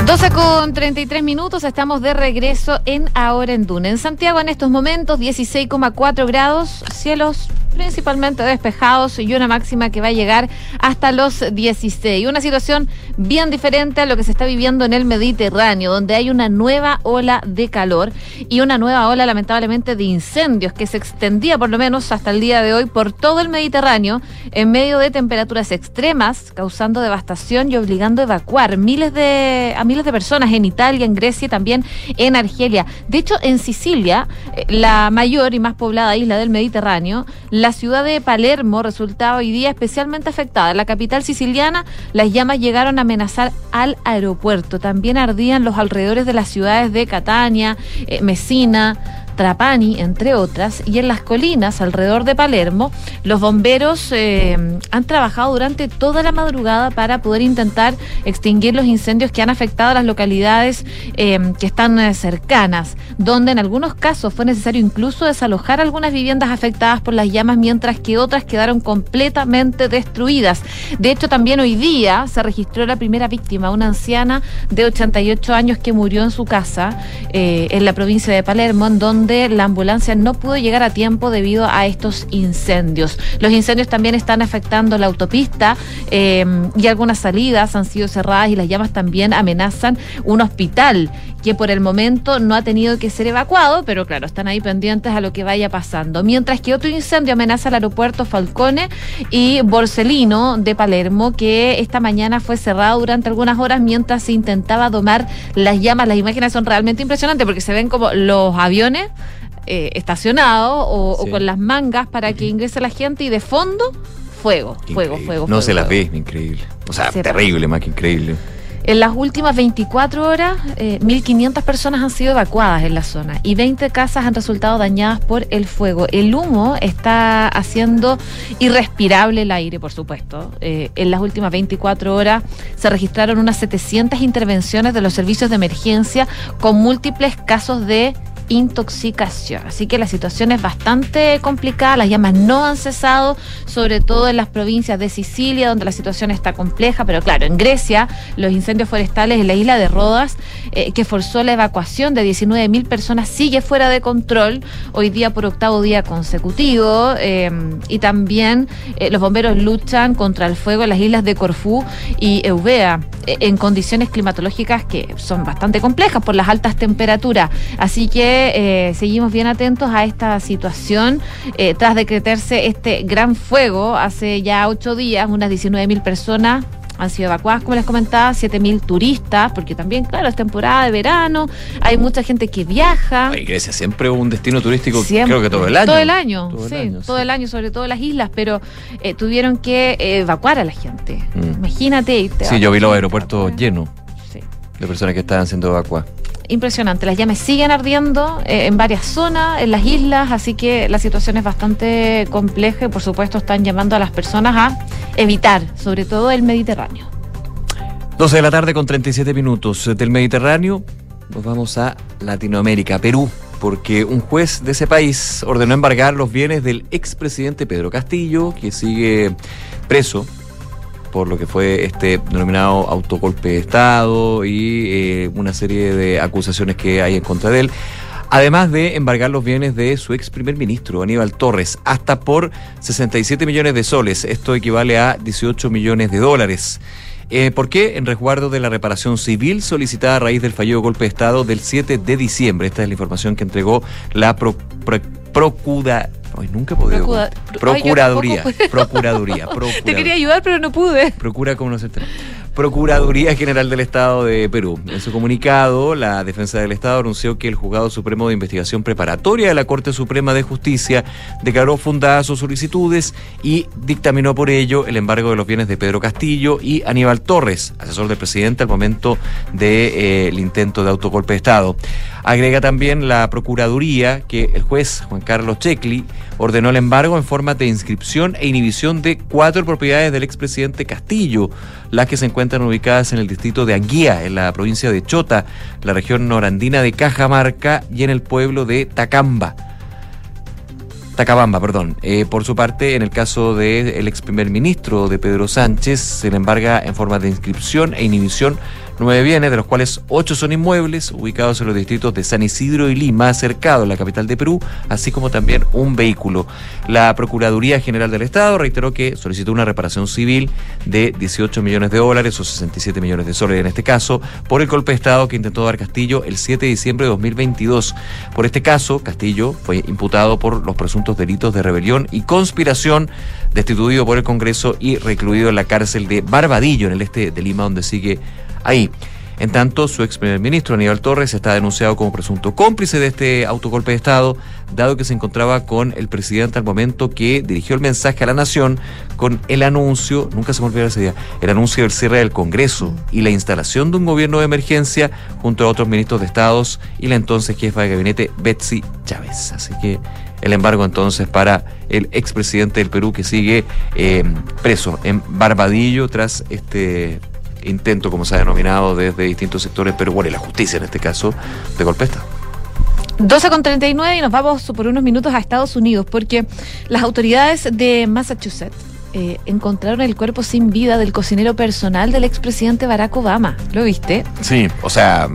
Doce con 33 minutos, estamos de regreso en Ahora en Duna. En Santiago en estos momentos 16,4 grados, cielos principalmente despejados y una máxima que va a llegar hasta los 16. Una situación bien diferente a lo que se está viviendo en el Mediterráneo, donde hay una nueva ola de calor y una nueva ola lamentablemente de incendios que se extendía por lo menos hasta el día de hoy por todo el Mediterráneo en medio de temperaturas extremas, causando devastación y obligando a evacuar miles de, a miles de personas en Italia, en Grecia y también en Argelia. De hecho, en Sicilia, eh, la mayor y más poblada isla del Mediterráneo, la La ciudad de Palermo resultaba hoy día especialmente afectada. En la capital siciliana, las llamas llegaron a amenazar al aeropuerto. También ardían los alrededores de las ciudades de Catania, eh, Messina, Trapani, entre otras, y en las colinas alrededor de Palermo, los bomberos eh, han trabajado durante toda la madrugada para poder intentar extinguir los incendios que han afectado a las localidades eh, que están eh, cercanas, donde en algunos casos fue necesario incluso desalojar algunas viviendas afectadas por las llamas, mientras que otras quedaron completamente destruidas. De hecho, también hoy día se registró la primera víctima, una anciana de 88 años que murió en su casa en la provincia de Palermo, en donde la ambulancia no pudo llegar a tiempo debido a estos incendios. Los incendios también están afectando la autopista eh, y algunas salidas han sido cerradas y las llamas también amenazan un hospital que por el momento no ha tenido que ser evacuado, pero claro, están ahí pendientes a lo que vaya pasando. Mientras que otro incendio amenaza el aeropuerto Falcone y Borsellino de Palermo, que esta mañana fue cerrado durante algunas horas mientras se intentaba domar las llamas. Las imágenes son realmente impresionantes porque se ven como los aviones eh, estacionados o, o con las mangas para que ingrese la gente y de fondo fuego, fuego, fuego. No fuego, se las ve, increíble. O sea, Se terrible, más que increíble. En las últimas 24 horas, eh, 1.500 personas han sido evacuadas en la zona y 20 casas han resultado dañadas por el fuego. El humo está haciendo irrespirable el aire, por supuesto. Eh, en las últimas 24 horas se registraron unas 700 intervenciones de los servicios de emergencia con múltiples casos de intoxicación. Así que la situación es bastante complicada, las llamas no han cesado, sobre todo en las provincias de Sicilia, donde la situación está compleja, pero claro, en Grecia, los incendios forestales en la isla de Rodas, eh, que forzó la evacuación de 19.000 personas, sigue fuera de control, hoy día por octavo día consecutivo, eh, y también eh, los bomberos luchan contra el fuego en las islas de Corfú y Eubea, en condiciones climatológicas que son bastante complejas por las altas temperaturas. Así que eh, seguimos bien atentos a esta situación. Eh, tras decretarse este gran fuego hace ya ocho días, unas 19.000 personas han sido evacuadas, como les comentaba, 7.000 turistas, porque también, claro, es temporada de verano, hay mucha gente que viaja. Ay, Grecia siempre un destino turístico, Siempre. creo que todo el año. Todo el año, Todo el sí, año, todo el año, sobre todo las islas, pero eh, tuvieron que eh, evacuar a la gente. Mm. Imagínate. y te Sí, yo vi los aeropuertos llenos de personas que estaban siendo evacuadas. Impresionante, las llamas siguen ardiendo eh, en varias zonas, en las islas, así que la situación es bastante compleja y por supuesto están llamando a las personas a evitar, sobre todo el Mediterráneo. 12 de la tarde con 37 minutos del Mediterráneo. Nos vamos a Latinoamérica, Perú, porque un juez de ese país ordenó embargar los bienes del expresidente Pedro Castillo, que sigue preso por lo que fue este denominado autogolpe de Estado y eh, una serie de acusaciones que hay en contra de él. Además de embargar los bienes de su ex primer ministro, Aníbal Torres, hasta por 67 millones de soles. Esto equivale a 18 millones de dólares. Eh, ¿Por qué? En resguardo de la reparación civil solicitada a raíz del fallido golpe de Estado del 7 de diciembre. Esta es la información que entregó la pro, pro- Procura. Nunca he podido. Procura- Procuraduría. Ay, tampoco. Procuraduría. Te Procuraduría. quería ayudar, pero no pude. Procura como no se. Procuraduría General del Estado de Perú. En su comunicado, la Defensa del Estado anunció que el Juzgado Supremo de Investigación Preparatoria de la Corte Suprema de Justicia declaró fundadas sus solicitudes y dictaminó por ello el embargo de los bienes de Pedro Castillo y Aníbal Torres, asesor del presidente al momento del intento de autogolpe de Estado. Agrega también la Procuraduría que el juez Juan Carlos Checli ordenó el embargo en forma de inscripción e inhibición de cuatro propiedades del expresidente Castillo, las que se encuentran ubicadas en el distrito de Anguía, en la provincia de Chota, la región norandina de Cajamarca y en el pueblo de Tacamba. Tacabamba, perdón. Eh, por su parte, en el caso del ex primer ministro de Pedro Sánchez, se le embarga en forma de inscripción e inhibición nueve bienes, de los cuales ocho son inmuebles, ubicados en los distritos de San Isidro y Lima, cercado en la capital de Perú, así como también un vehículo. La Procuraduría General del Estado reiteró que solicitó una reparación civil de 18 millones de dólares o 67 millones de soles en este caso, por el golpe de Estado que intentó dar Castillo el 7 de diciembre de 2022. Por este caso, Castillo fue imputado por los presuntos delitos de rebelión y conspiración, destituido por el Congreso y recluido en la cárcel de Barbadillo, en el este de Lima, donde sigue ahí. En tanto, su ex primer ministro, Aníbal Torres, está denunciado como presunto cómplice de este autogolpe de Estado, dado que se encontraba con el presidente al momento que dirigió el mensaje a la nación con el anuncio, nunca se me olvidará ese día, el anuncio del cierre del Congreso y la instalación de un gobierno de emergencia junto a otros ministros de Estados y la entonces jefa de gabinete, Betsy Chávez. Así que el embargo entonces para el expresidente del Perú que sigue eh, preso en Barbadillo tras este intento, como se ha denominado desde distintos sectores, pero bueno, y la justicia en este caso, de golpe Estado. 12 con 39 y nos vamos por unos minutos a Estados Unidos porque las autoridades de Massachusetts eh, encontraron el cuerpo sin vida del cocinero personal del expresidente Barack Obama. ¿Lo viste? Sí, o sea,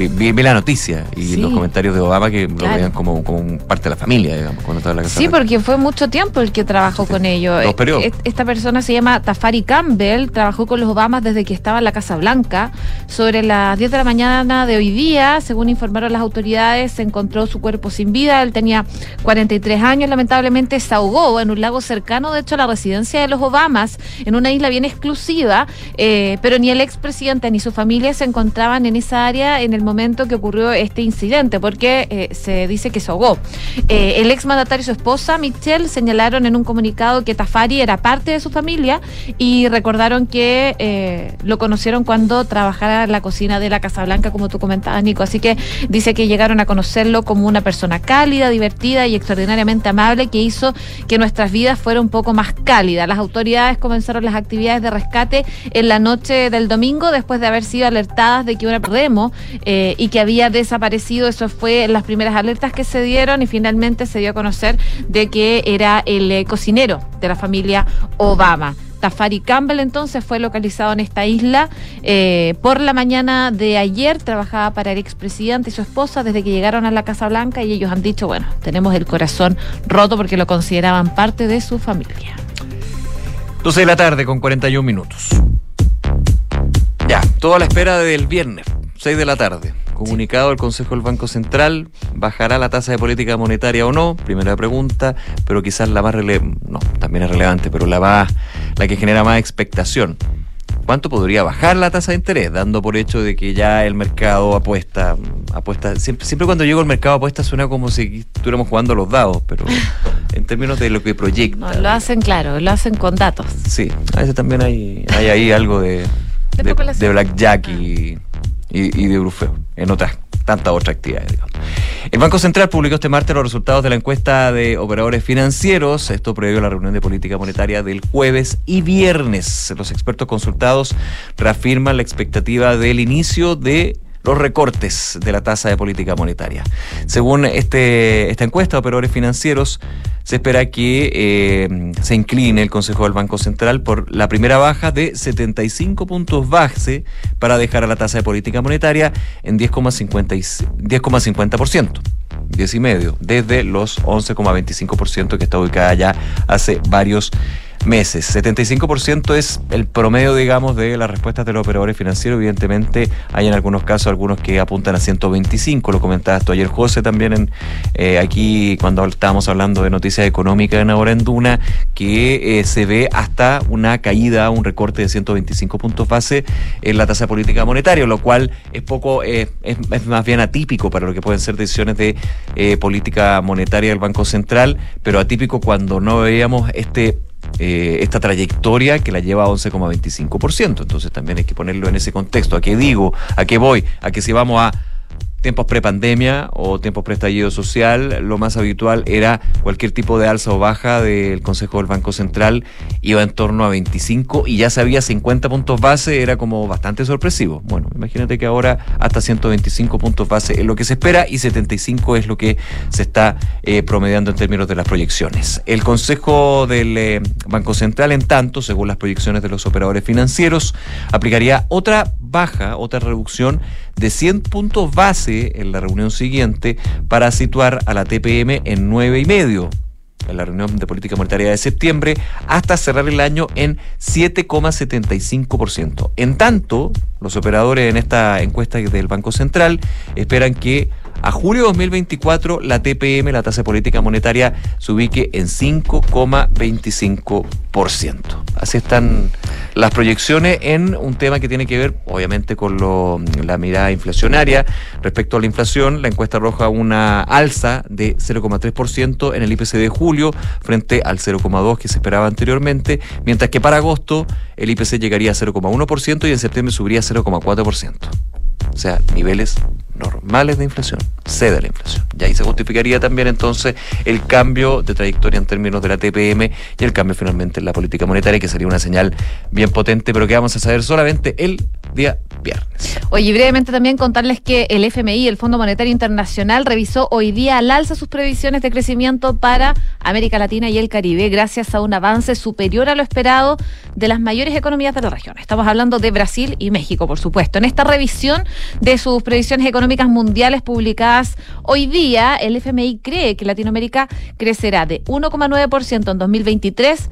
vi, vi- vi la noticia y Sí. los comentarios de Obama que lo veían como, parte de la familia, digamos, cuando estaba en la casa. Sí, porque fue mucho tiempo el que trabajó con ellos. Dos periodos. Esta persona se llama Tafari Campbell, trabajó con los Obamas desde que estaba en la Casa Blanca. Sobre las 10 de la mañana de hoy día, según informaron las autoridades, se encontró su cuerpo sin vida. Él tenía 43 años, lamentablemente se ahogó en un lago cercano, de hecho, a la residencia de los Obamas, en una isla bien exclusiva, eh, pero ni el expresidente ni su familia se encontraban en esa área en el momento que ocurrió este incidente, porque eh, se dice que se ahogó. Eh, el exmandatario y su esposa, Michelle, señalaron en un comunicado que Tafari era parte de su familia y recordaron que eh, lo conocieron cuando trabajara en la cocina de la Casa Blanca, como tú comentabas, Nico. Así que dice que llegaron a conocerlo como una persona cálida, divertida y extraordinariamente amable que hizo que nuestras vidas fueran un poco más cálidas. Las autoridades comenzaron las actividades de rescate en la noche del domingo después de haber sido alertadas de que una remo y que había desaparecido. Eso fue las primeras alertas que se dieron y finalmente se dio a conocer de que era el eh, cocinero de la familia Obama. Tafari Campbell entonces fue localizado en esta isla eh, por la mañana de ayer, trabajaba para el expresidente y su esposa desde que llegaron a la Casa Blanca y ellos han dicho, bueno, tenemos el corazón roto porque lo consideraban parte de su familia. 12 de la tarde con 41 minutos. Ya, toda la espera del viernes, 6 de la tarde. Comunicado del Consejo del Banco Central, ¿bajará la tasa de política monetaria o no? Primera pregunta, pero quizás la más relevante, no, también es relevante, pero la más, la que genera más expectación. ¿Cuánto podría bajar la tasa de interés? Dando por hecho de que ya el mercado apuesta, apuesta, siempre, siempre cuando llego al mercado apuesta suena como si estuviéramos jugando a los dados, pero en términos de lo que proyecta. No, lo hacen claro, lo hacen con datos. Sí, a veces también hay, hay ahí algo de, de, especulación. de blackjack y, y, y de brufeo, en otras tantas otras actividades. digamos. El Banco Central publicó este martes los resultados de la encuesta de operadores financieros, esto previo a la reunión de política monetaria del jueves y viernes. Los expertos consultados reafirman la expectativa del inicio de los recortes de la tasa de política monetaria. Según este, esta encuesta de operadores financieros, se espera que eh, se incline el Consejo del Banco Central por la primera baja de 75 puntos base para dejar a la tasa de política monetaria en 10,50 y- 10,50%. 10 y medio, desde los 11,25% que está ubicada ya hace varios meses. 75% es el promedio, digamos, de las respuestas de los operadores financieros. Evidentemente, hay en algunos casos algunos que apuntan a 125. Lo comentabas tú ayer, José, también eh, aquí cuando estábamos hablando de noticias económicas en Ahora en Duna, que eh, se ve hasta una caída, un recorte de 125 puntos base en la tasa política monetaria, lo cual es poco, eh, es, más bien atípico para lo que pueden ser decisiones de política monetaria del Banco Central, pero atípico cuando no veíamos este eh, esta trayectoria que la lleva a 11,25%. Entonces también hay que ponerlo en ese contexto. ¿A qué digo? ¿A qué voy? A que si vamos a tiempos prepandemia o tiempos preestallido social, lo más habitual era cualquier tipo de alza o baja del Consejo del Banco Central iba en torno a 25 y ya se había 50 puntos base, era como bastante sorpresivo. Bueno, imagínate que ahora hasta 125 puntos base es lo que se espera y 75 es lo que se está eh, promediando en términos de las proyecciones. El Consejo del eh, Banco Central, en tanto, según las proyecciones de los operadores financieros, aplicaría otra baja, otra reducción de 100 puntos base en la reunión siguiente para situar a la TPM en 9,5 en la reunión de política monetaria de septiembre hasta cerrar el año en 7,75%. En tanto, los operadores en esta encuesta del Banco Central esperan que a julio de 2024 la TPM, la tasa política monetaria, se ubique en 5,25%. Así están las proyecciones en un tema que tiene que ver, obviamente, con lo- la mirada inflacionaria. Respecto a la inflación, la encuesta arroja una alza de 0,3% en el IPC de julio frente al 0,2% que se esperaba anteriormente, mientras que para agosto el IPC llegaría a 0,1% y en septiembre subiría a 0,4%. O sea, niveles normales de inflación, cede la inflación. Y ahí se justificaría también entonces el cambio de trayectoria en términos de la TPM y el cambio finalmente en la política monetaria, que sería una señal bien potente, pero que vamos a saber solamente el día viernes. Oye, y brevemente también contarles que el FMI, el Fondo Monetario Internacional, revisó hoy día al alza sus previsiones de crecimiento para América Latina y el Caribe, gracias a un avance superior a lo esperado de las mayores economías de la región. Estamos hablando de Brasil y México, por supuesto. En esta revisión de sus previsiones económicas mundiales publicadas hoy día, el FMI cree que Latinoamérica crecerá de 1,9% en 2023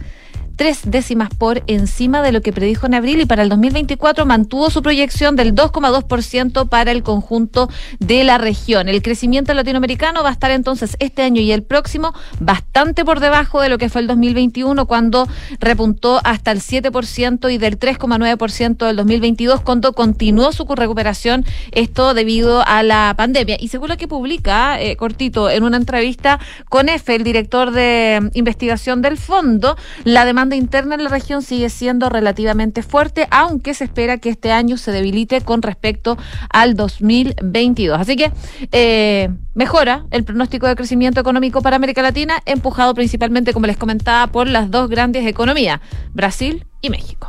tres décimas por encima de lo que predijo en abril y para el 2024 mantuvo su proyección del 2,2% para el conjunto de la región. El crecimiento latinoamericano va a estar entonces este año y el próximo bastante por debajo de lo que fue el 2021 cuando repuntó hasta el 7% y del 3,9% del 2022 cuando continuó su recuperación, esto debido a la pandemia. Y según lo que publica, eh, cortito, en una entrevista con EFE, el director de investigación del fondo, la demanda interna en la región sigue siendo relativamente fuerte, aunque se espera que este año se debilite con respecto al 2022. Así que eh, mejora el pronóstico de crecimiento económico para América Latina, empujado principalmente, como les comentaba, por las dos grandes economías, Brasil y México.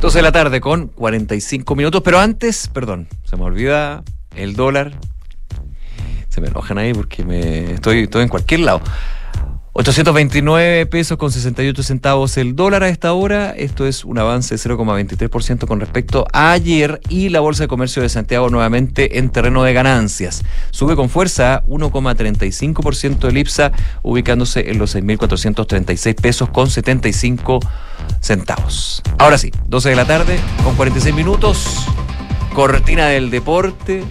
12 de la tarde con 45 minutos, pero antes, perdón, se me olvida el dólar. Se me enojan ahí porque me estoy, estoy en cualquier lado. 829 pesos con 68 centavos el dólar a esta hora. Esto es un avance de 0,23% con respecto a ayer. Y la Bolsa de Comercio de Santiago nuevamente en terreno de ganancias. Sube con fuerza 1,35% el IPSA, ubicándose en los 6.436 pesos con 75 centavos. Ahora sí, 12 de la tarde con 46 minutos. Cortina del deporte.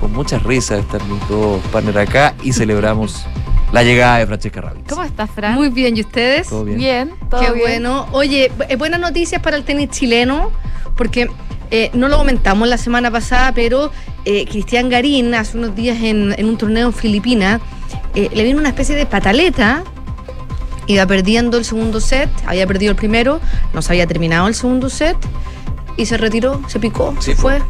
Con muchas risas están mis dos partners acá y celebramos la llegada de Francesca Ravi. ¿Cómo estás, Fran? Muy bien, ¿y ustedes? Todo bien. Bien, todo Qué bien. bueno. Oye, eh, buenas noticias para el tenis chileno, porque eh, no lo comentamos la semana pasada, pero eh, Cristian Garín hace unos días en, en un torneo en Filipinas eh, le vino una especie de pataleta. Iba perdiendo el segundo set, había perdido el primero, no se había terminado el segundo set y se retiró, se picó, Sí, se fue.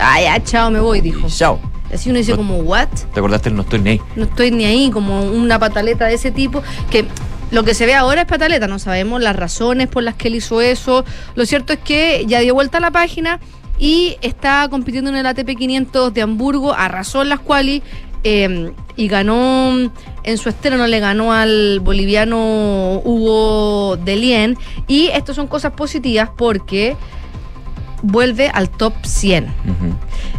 Ah, ya, chao, me voy, dijo. Chao. Así uno dice No- como, ¿what? ¿Te acordaste el no estoy ni ahí? no estoy ni ahí, como una pataleta de ese tipo, que lo que se ve ahora es pataleta, no sabemos las razones por las que él hizo eso. Lo cierto es que ya dio vuelta a la página y está compitiendo en el ATP 500 de Hamburgo, arrasó en las quali eh, y ganó en su estreno, le ganó al boliviano Hugo Delien. Y esto son cosas positivas porque vuelve al top 100.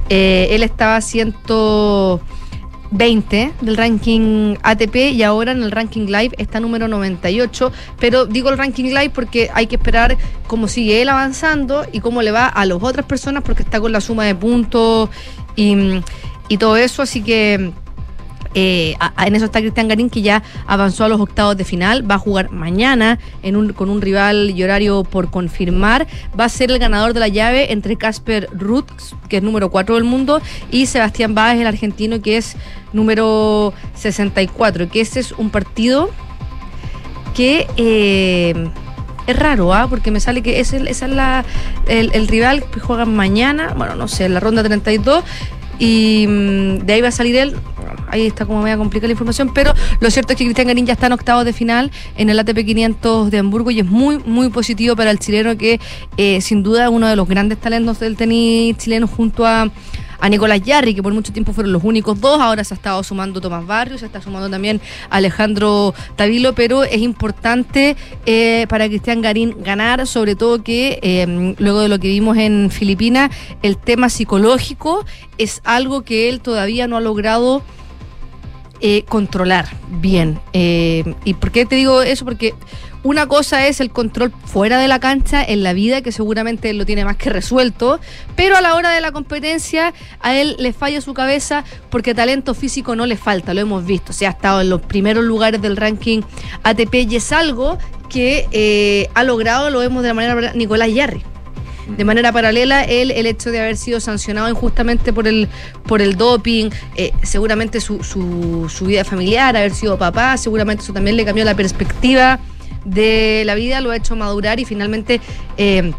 Eh, él estaba 120 del ranking ATP y ahora en el ranking live está número 98. Pero digo el ranking live porque hay que esperar cómo sigue él avanzando y cómo le va a las otras personas porque está con la suma de puntos y, y todo eso. Así que eh, en eso está Cristian Garín, que ya avanzó a los octavos de final. Va a jugar mañana en un, con un rival y horario por confirmar. Va a ser el ganador de la llave entre Casper Ruth, que es número 4 del mundo, y Sebastián Báez, el argentino, que es número 64. Que ese es un partido que. eh, es raro, ¿ah? Porque me sale que ese, es la, el, rival que juegan mañana, bueno, no sé, en la ronda 32, y mm, de ahí va a salir él. Ahí está como media complicada la información, pero lo cierto es que Cristian Garín ya está en octavos de final en el ATP 500 de Hamburgo y es muy, muy positivo para el chileno que eh, sin duda es uno de los grandes talentos del tenis chileno junto a, a Nicolás Yarri, que por mucho tiempo fueron los únicos dos, ahora se ha estado sumando Tomás Barrios, se está sumando también Alejandro Tavilo, pero es importante eh, para Cristian Garín ganar, sobre todo que eh, luego de lo que vimos en Filipinas, el tema psicológico es algo que él todavía no ha logrado eh, controlar bien. Eh, ¿Y por qué te digo eso? Porque una cosa es el control fuera de la cancha, en la vida, que seguramente él lo tiene más que resuelto, pero a la hora de la competencia a él le falla su cabeza porque talento físico no le falta, lo hemos visto. Se ha estado en los primeros lugares del ranking ATP y es algo que eh, ha logrado, lo vemos de la manera Nicolás Yarri. De manera paralela, él, el hecho de haber sido sancionado injustamente por el, por el doping, eh, seguramente su, su, su vida familiar, haber sido papá, seguramente eso también le cambió la perspectiva de la vida, lo ha hecho madurar y finalmente... eh,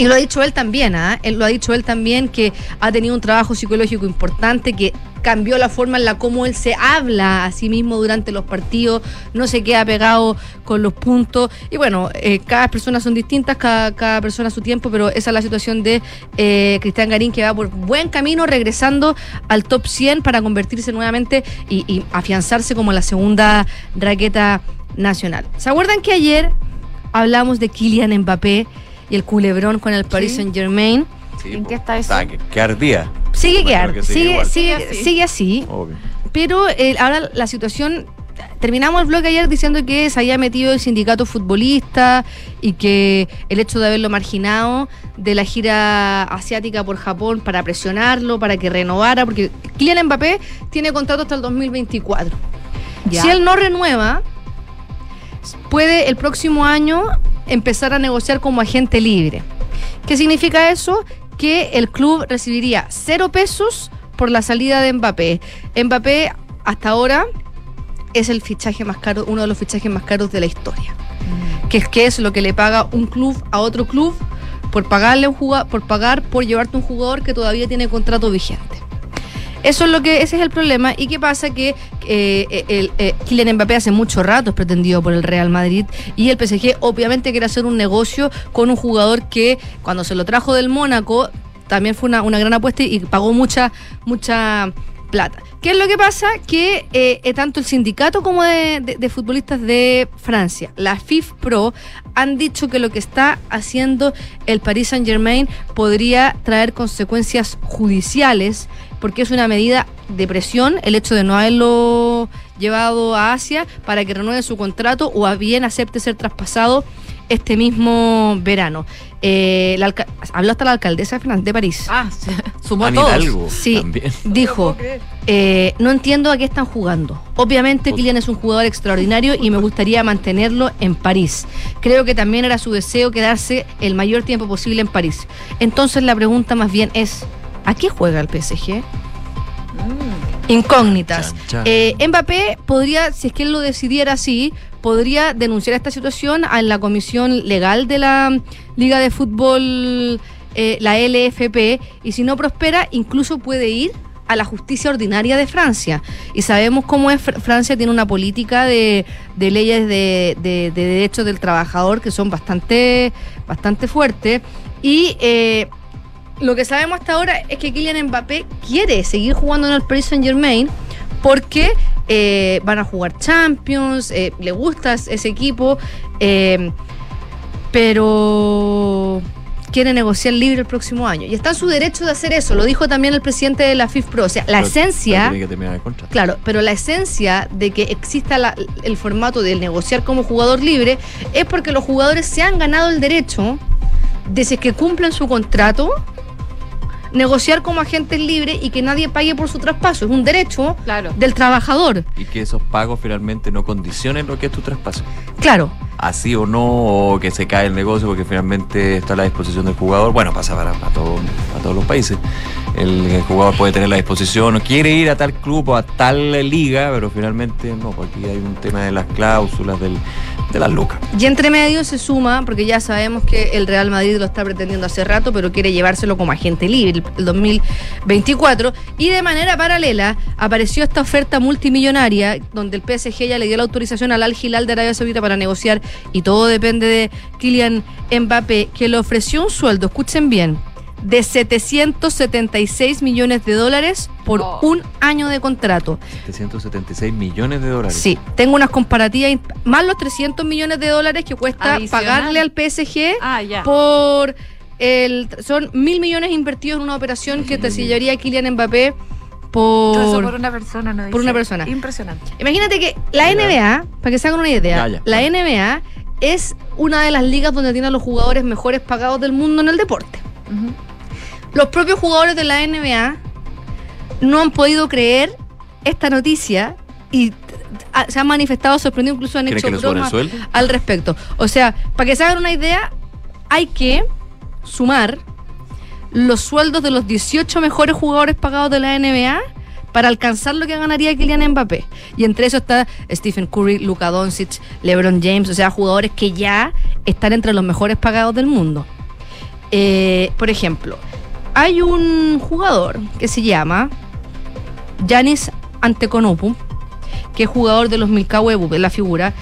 y lo ha dicho él también, ¿ah? Él lo ha dicho él también que ha tenido un trabajo psicológico importante, que cambió la forma en la cómo él se habla a sí mismo durante los partidos, no se queda pegado con los puntos. Y bueno, eh, cada persona son distintas, cada, cada persona a su tiempo, pero esa es la situación de eh, Cristian Garín que va por buen camino regresando al top 100 para convertirse nuevamente y, y afianzarse como la segunda raqueta nacional. ¿Se acuerdan que ayer hablamos de Kylian Mbappé y el culebrón con el Paris Saint Germain? ¿En qué está eso? Está, que, que ardía. Sigue que ar- que sigue sigue, así. Pero eh, ahora la situación. Terminamos el blog ayer diciendo que se había metido el sindicato futbolista y que el hecho de haberlo marginado de la gira asiática por Japón para presionarlo, para que renovara, porque Kylian Mbappé tiene contrato hasta el 2024. Ya. Si él no renueva, puede el próximo año empezar a negociar como agente libre. ¿Qué significa eso? Que el club recibiría cero pesos por la salida de Mbappé. Mbappé hasta ahora es el fichaje más caro, uno de los fichajes más caros de la historia. Que es que es lo que le paga un club a otro club por pagarle un por pagar por llevarte un jugador que todavía tiene contrato vigente. Eso es lo que, ese es el problema. ¿Y qué pasa? Que eh, el, eh, Kylian Mbappé hace mucho rato es pretendido por el Real Madrid y el PSG obviamente quiere hacer un negocio con un jugador que cuando se lo trajo del Mónaco también fue una, una gran apuesta y pagó mucha, mucha plata. ¿Qué es lo que pasa? Que eh, eh, tanto el sindicato como de, de- de futbolistas de Francia, la FIF Pro, han dicho que lo que está haciendo el Paris Saint Germain podría traer consecuencias judiciales, porque es una medida de presión el hecho de no haberlo llevado a Asia para que renueve su contrato o a bien acepte ser traspasado este mismo verano. Eh, la habló hasta la alcaldesa de París. Ah, sumó a todos. Sí, también. dijo, eh, no entiendo a qué están jugando. Obviamente Kylian es un jugador extraordinario y me gustaría mantenerlo en París. Creo que también era su deseo quedarse el mayor tiempo posible en París. Entonces la pregunta más bien es, ¿a qué juega el PSG? Incógnitas. Chan, chan. Eh, Mbappé podría, si es que él lo decidiera así, podría denunciar esta situación en la comisión legal de la Liga de Fútbol, eh, la LFP, y si no prospera, incluso puede ir a la justicia ordinaria de Francia. Y sabemos cómo es, Fr- Francia tiene una política de, de leyes de, de- de derechos del trabajador que son bastante, bastante fuertes. Y eh, lo que sabemos hasta ahora es que Kylian Mbappé quiere seguir jugando en el Paris Saint Germain porque eh, van a jugar Champions, eh, le gusta ese equipo, eh, pero quiere negociar libre el próximo año. Y está en su derecho de hacer eso, lo dijo también el presidente de la FIF Pro. O sea, la Pero- esencia... pero Tiene que terminar el contrato. Claro, pero la esencia de que exista la- el formato de negociar como jugador libre es porque los jugadores se han ganado el derecho de si es que cumplen su contrato, negociar como agentes libres y que nadie pague por su traspaso. Es un derecho del trabajador. Y que esos pagos finalmente no condicionen lo que es tu traspaso. Claro, Así o no, o que se cae el negocio porque finalmente está a la disposición del jugador. Bueno, pasa para, para, todo- para todos los países. El, jugador puede tener la disposición quiere ir a tal club o a tal liga, pero finalmente no, aquí hay un tema de las cláusulas, del, de las lucas. Y entre medio se suma, porque ya sabemos que el Real Madrid lo está pretendiendo hace rato, pero quiere llevárselo como agente libre el 2024. Y de manera paralela apareció esta oferta multimillonaria, donde el PSG ya le dio la autorización al Al Hilal de Arabia Saudita para negociar, y todo depende de Kylian Mbappé, que le ofreció un sueldo, escuchen bien, de 776 millones de dólares por un año de contrato. 776 millones de dólares. Sí, tengo unas comparativas, más los 300 millones de dólares que cuesta Adicional. pagarle al PSG Ah, ya. por el... Son mil millones invertidos en una operación que te sellaría Kylian Mbappé por... Todo eso por una persona, no por dice. una persona. Impresionante. Imagínate que la NBA, para que se hagan una idea, Ya, ya. la NBA es una de las ligas donde tiene a los jugadores mejores pagados del mundo en el deporte. Los propios jugadores de la NBA no han podido creer esta noticia y se han manifestado sorprendidos, incluso han ¿Quieren hecho bromas al respecto. O sea, para que se hagan una idea, hay que sumar los sueldos de los 18 mejores jugadores pagados de la NBA para alcanzar lo que ganaría Kylian Mbappé. Y entre eso está Stephen Curry, Luka Doncic, LeBron James, o sea, jugadores que ya están entre los mejores pagados del mundo. Eh, por ejemplo, hay un jugador que se llama Giannis Antetokounmpo, que es jugador de los Milwaukee Bucks, la figura.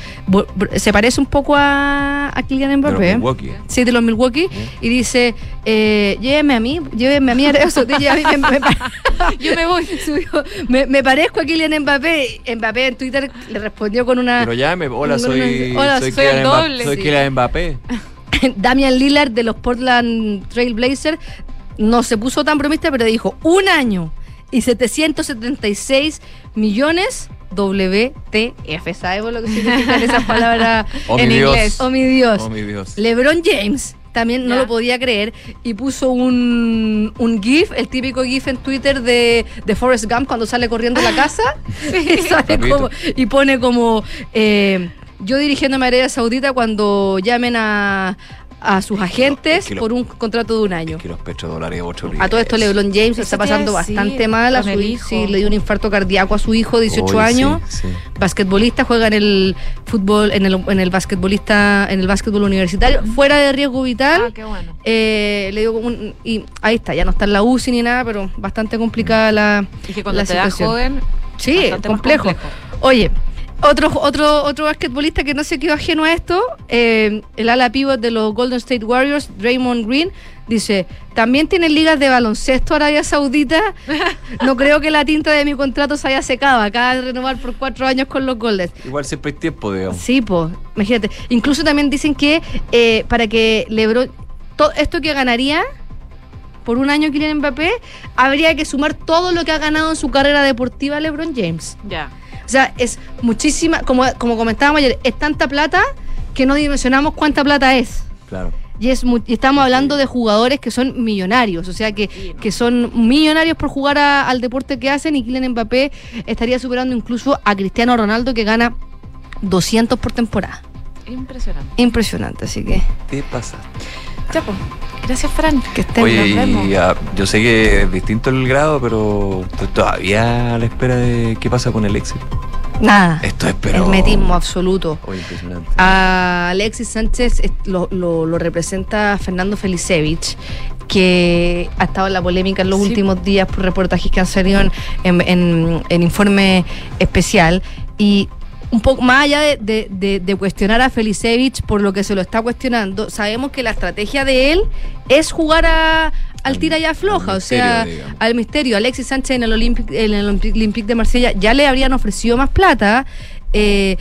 Se parece un poco a, a Kylian De los Mbappé. Sí, de los Milwaukee. Y dice, eh, lléveme a mí, lléveme a mí, eso, lléveme me, Yo me voy. subió, me, me parezco a Kylian Mbappé. Mbappé en Twitter le respondió con una... Pero llame, hola, soy, una- hola, soy, soy el Kylian Mbappé, doble, soy sí. Kylian Mbappé. Damian Lillard de los Portland Trailblazers no se puso tan bromista, pero dijo un año y 776 millones WTF. ¿Sabemos lo que significan esas palabras Oh, en Dios. inglés? Oh mi Dios. Oh, mi Dios. LeBron James también no lo podía creer y puso un, un GIF, el típico GIF en Twitter de, de Forrest Gump cuando sale corriendo a la casa y, sale como- y pone como eh, yo dirigiéndome a Arabia Saudita cuando llamen a, a sus agentes que lo- por un contrato de un año. Que los petrodólares ocho A todo esto LeBron James está pasando bastante mal. A su hijo. Sí, le dio un infarto cardíaco a su hijo, 18 Oye, sí, años. sí. Basquetbolista, juega en el fútbol, en el, en el basquetbolista, en el básquetbol universitario, fuera de riesgo vital. Ah, qué bueno. Eh, le dio como un, y ahí está, ya no está en la UCI ni nada, pero bastante complicada la, Y que cuando la te situación. joven, Sí, complejo. Oye, otro, otro, otro basquetbolista que no se quedó ajeno a esto, eh, el ala pivot de los Golden State Warriors, Draymond Green, dice, también tienen ligas de baloncesto Arabia Saudita. No creo que la tinta de mi contrato se haya secado. Acaba de renovar por cuatro años con los Golden. Igual siempre hay tiempo, digamos. Sí, pues, imagínate. Incluso también dicen que eh, para que LeBron, todo esto que ganaría por un año Kylian Mbappé, habría que sumar todo lo que ha ganado en su carrera deportiva LeBron James. Ya. O sea, es muchísima, como, como comentábamos ayer, es tanta plata que no dimensionamos cuánta plata es. Claro. Y, es y estamos hablando de jugadores que son millonarios, o sea, que, que son millonarios por jugar a- al deporte que hacen y Kylian Mbappé estaría superando incluso a Cristiano Ronaldo que gana 200 por temporada. Impresionante. Impresionante, así que ¿Qué pasa? Ya, pues. Gracias, Fran. que estén Oye, nos vemos. y, ah, yo sé que es distinto el grado, pero estoy todavía a la espera de qué pasa con el éxito. Nada. Esto es, pero... Hermetismo absoluto. Oye, impresionante. A Alexis Sánchez lo, lo- lo representa Fernando Felicevich, que ha estado en la polémica en los Sí. últimos días por reportajes que han salido en, en- en- en informe especial. Y un poco más allá de, de- de- de cuestionar a Felicevich por lo que se lo está cuestionando, sabemos que la estrategia de él es jugar a, al tira y afloja, o sea, digamos. al misterio. Alexis Sánchez en el Olympic, en el Olympique de Marsella ya le habrían ofrecido más plata. eh,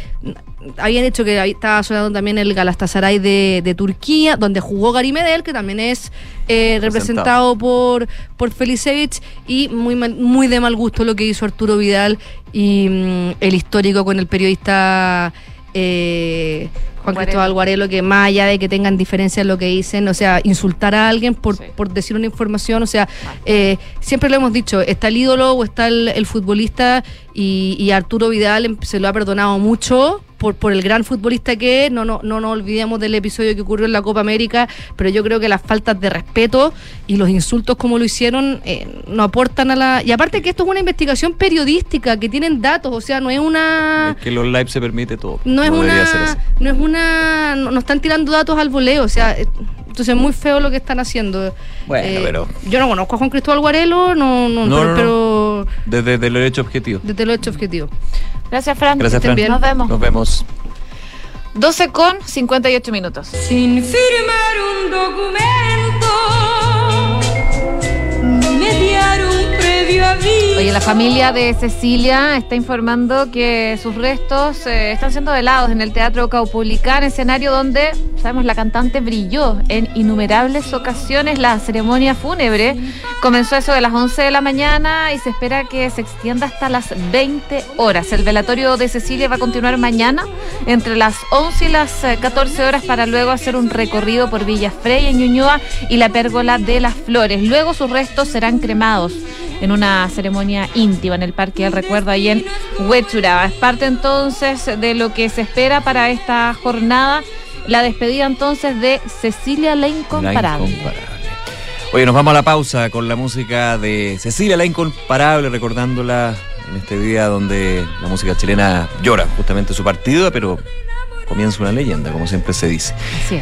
habían dicho que ahí estaba sonando también el Galatasaray de, de Turquía, donde jugó Gary Medel, que también es eh, representado por, por Felicevich, y muy, mal- muy de mal gusto lo que hizo Arturo Vidal y mm, el histórico con el periodista eh, Juan Guarelo. Cristóbal Guarelo, que más allá de que tengan diferencias en lo que dicen, o sea, insultar a alguien por, por decir una información, o sea, eh, siempre lo hemos dicho, está el ídolo o está el, el futbolista y, y Arturo Vidal em- se lo ha perdonado mucho. Por, por el gran futbolista que es, no, no, no nos olvidemos del episodio que ocurrió en la Copa América, pero yo creo que las faltas de respeto y los insultos como lo hicieron eh, no aportan a la... Y aparte que esto es una investigación periodística, que tienen datos, o sea, no es una... Es que los live se permite todo. No es ser una, así. no es una, no, no están tirando datos al voleo, o sea, eh, entonces es muy feo lo que están haciendo. Bueno, Eh, pero- yo no conozco a Juan Cristóbal Guarelo, no, no, No, pero, no, no. pero Desde, desde el derecho objetivo. desde lo hecho objetivo. Gracias, Fran. Gracias, Fran. bien. Nos vemos. Nos vemos. 12 con 58 minutos. Sin firmar un documento, Oye, la familia de Cecilia está informando que sus restos eh, están siendo velados en el Teatro Caupolicán, escenario donde, sabemos, la cantante brilló en innumerables ocasiones. La ceremonia fúnebre comenzó eso de las 11 de la mañana y se espera que se extienda hasta las 20 horas. El velatorio de Cecilia va a continuar mañana entre las 11 y las eh, 14 horas para luego hacer un recorrido por Villa en Ñuñoa y la Pérgola de las Flores. Luego sus restos serán cremados en una ceremonia íntima en el Parque del Recuerdo ahí en Huechuraba. Es parte entonces de lo que se espera para esta jornada. La despedida entonces de Cecilia la Incomparable. La Incomparable. Oye, nos vamos a la pausa con la música de Cecilia la Incomparable, recordándola en este día donde la música chilena llora justamente su partida, pero comienza una leyenda, como siempre se dice.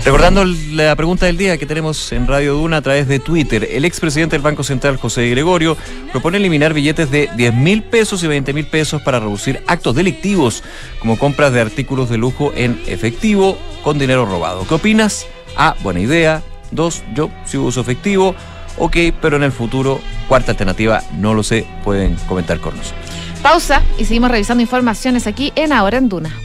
Recordando la pregunta del día que tenemos en Radio Duna a través de Twitter, el expresidente del Banco Central, José Gregorio, propone eliminar billetes de 10 mil pesos y 20 mil pesos para reducir actos delictivos, como compras de artículos de lujo en efectivo con dinero robado. ¿Qué opinas? A, buena idea. Dos, yo sí uso efectivo. Ok, pero en el futuro, cuarta alternativa, no lo sé, pueden comentar con nosotros. Pausa y seguimos revisando informaciones aquí en Ahora en Duna.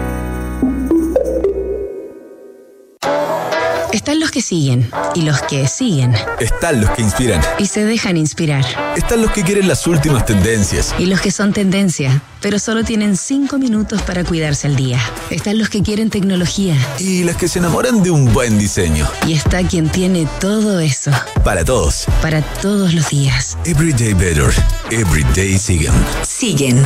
Están los que siguen y los que siguen Están los que inspiran. y se dejan inspirar. Están los que quieren las últimas tendencias. Y los que son tendencia, pero solo tienen cinco minutos para cuidarse al día. Están los que quieren tecnología. Y las que se enamoran de un buen diseño. Y está quien tiene todo eso Para todos. para todos los días. Everyday better. Everyday siguen. Siguen.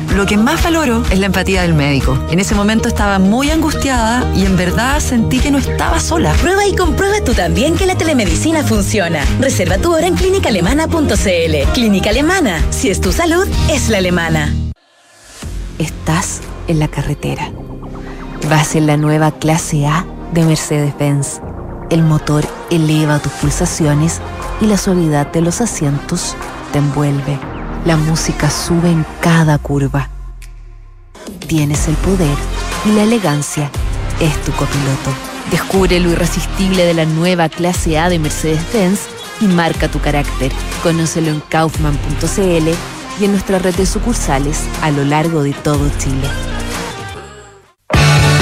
Lo que más valoro es la empatía del médico. En ese momento estaba muy angustiada y en verdad sentí que no estaba sola. Prueba y comprueba tú también que la telemedicina funciona. Reserva tu hora en clínicaalemana.cl. Clínica Alemana. Si es tu salud, es la alemana. Estás en la carretera. Vas en la nueva clase A de Mercedes-Benz. El motor eleva tus pulsaciones y la suavidad de los asientos te envuelve. La música sube en cada curva. Tienes el poder y la elegancia es tu copiloto. Descubre lo irresistible de la nueva clase A de Mercedes-Benz y marca tu carácter. Conócelo en kaufman.cl y en nuestra red de sucursales a lo largo de todo Chile.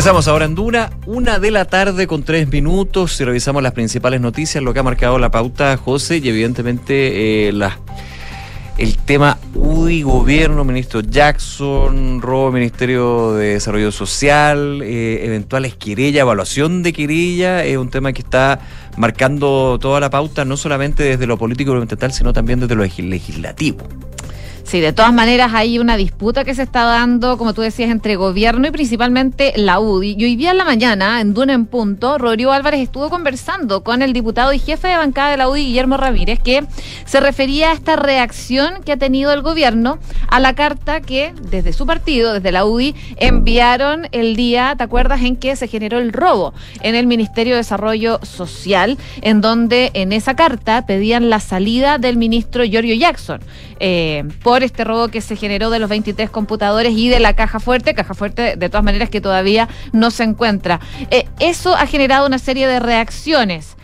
Regresamos ahora en Duna, una de la tarde con tres minutos y revisamos las principales noticias, lo que ha marcado la pauta José y evidentemente eh, las el tema UDI, gobierno, ministro Jackson, robo Ministerio de Desarrollo Social, eh, eventuales querellas, evaluación de querella, es un tema que está marcando toda la pauta, no solamente desde lo político y lo ambiental, sino también desde lo legislativo. Sí, de todas maneras hay una disputa que se está dando, como tú decías, entre gobierno y principalmente la UDI. Y hoy día en la mañana, en Duna en Punto, Rodrigo Álvarez estuvo conversando con el diputado y jefe de bancada de la UDI, Guillermo Ramírez, que se refería a esta reacción que ha tenido el gobierno a la carta que desde su partido, desde la UDI, enviaron el día, ¿te acuerdas?, en que se generó el robo en el Ministerio de Desarrollo Social, en donde en esa carta pedían la salida del ministro Giorgio Jackson eh, por este robo que se generó de los 23 computadores y de la caja fuerte, caja fuerte de todas maneras que todavía no se encuentra. Eh, eso ha generado una serie de reacciones.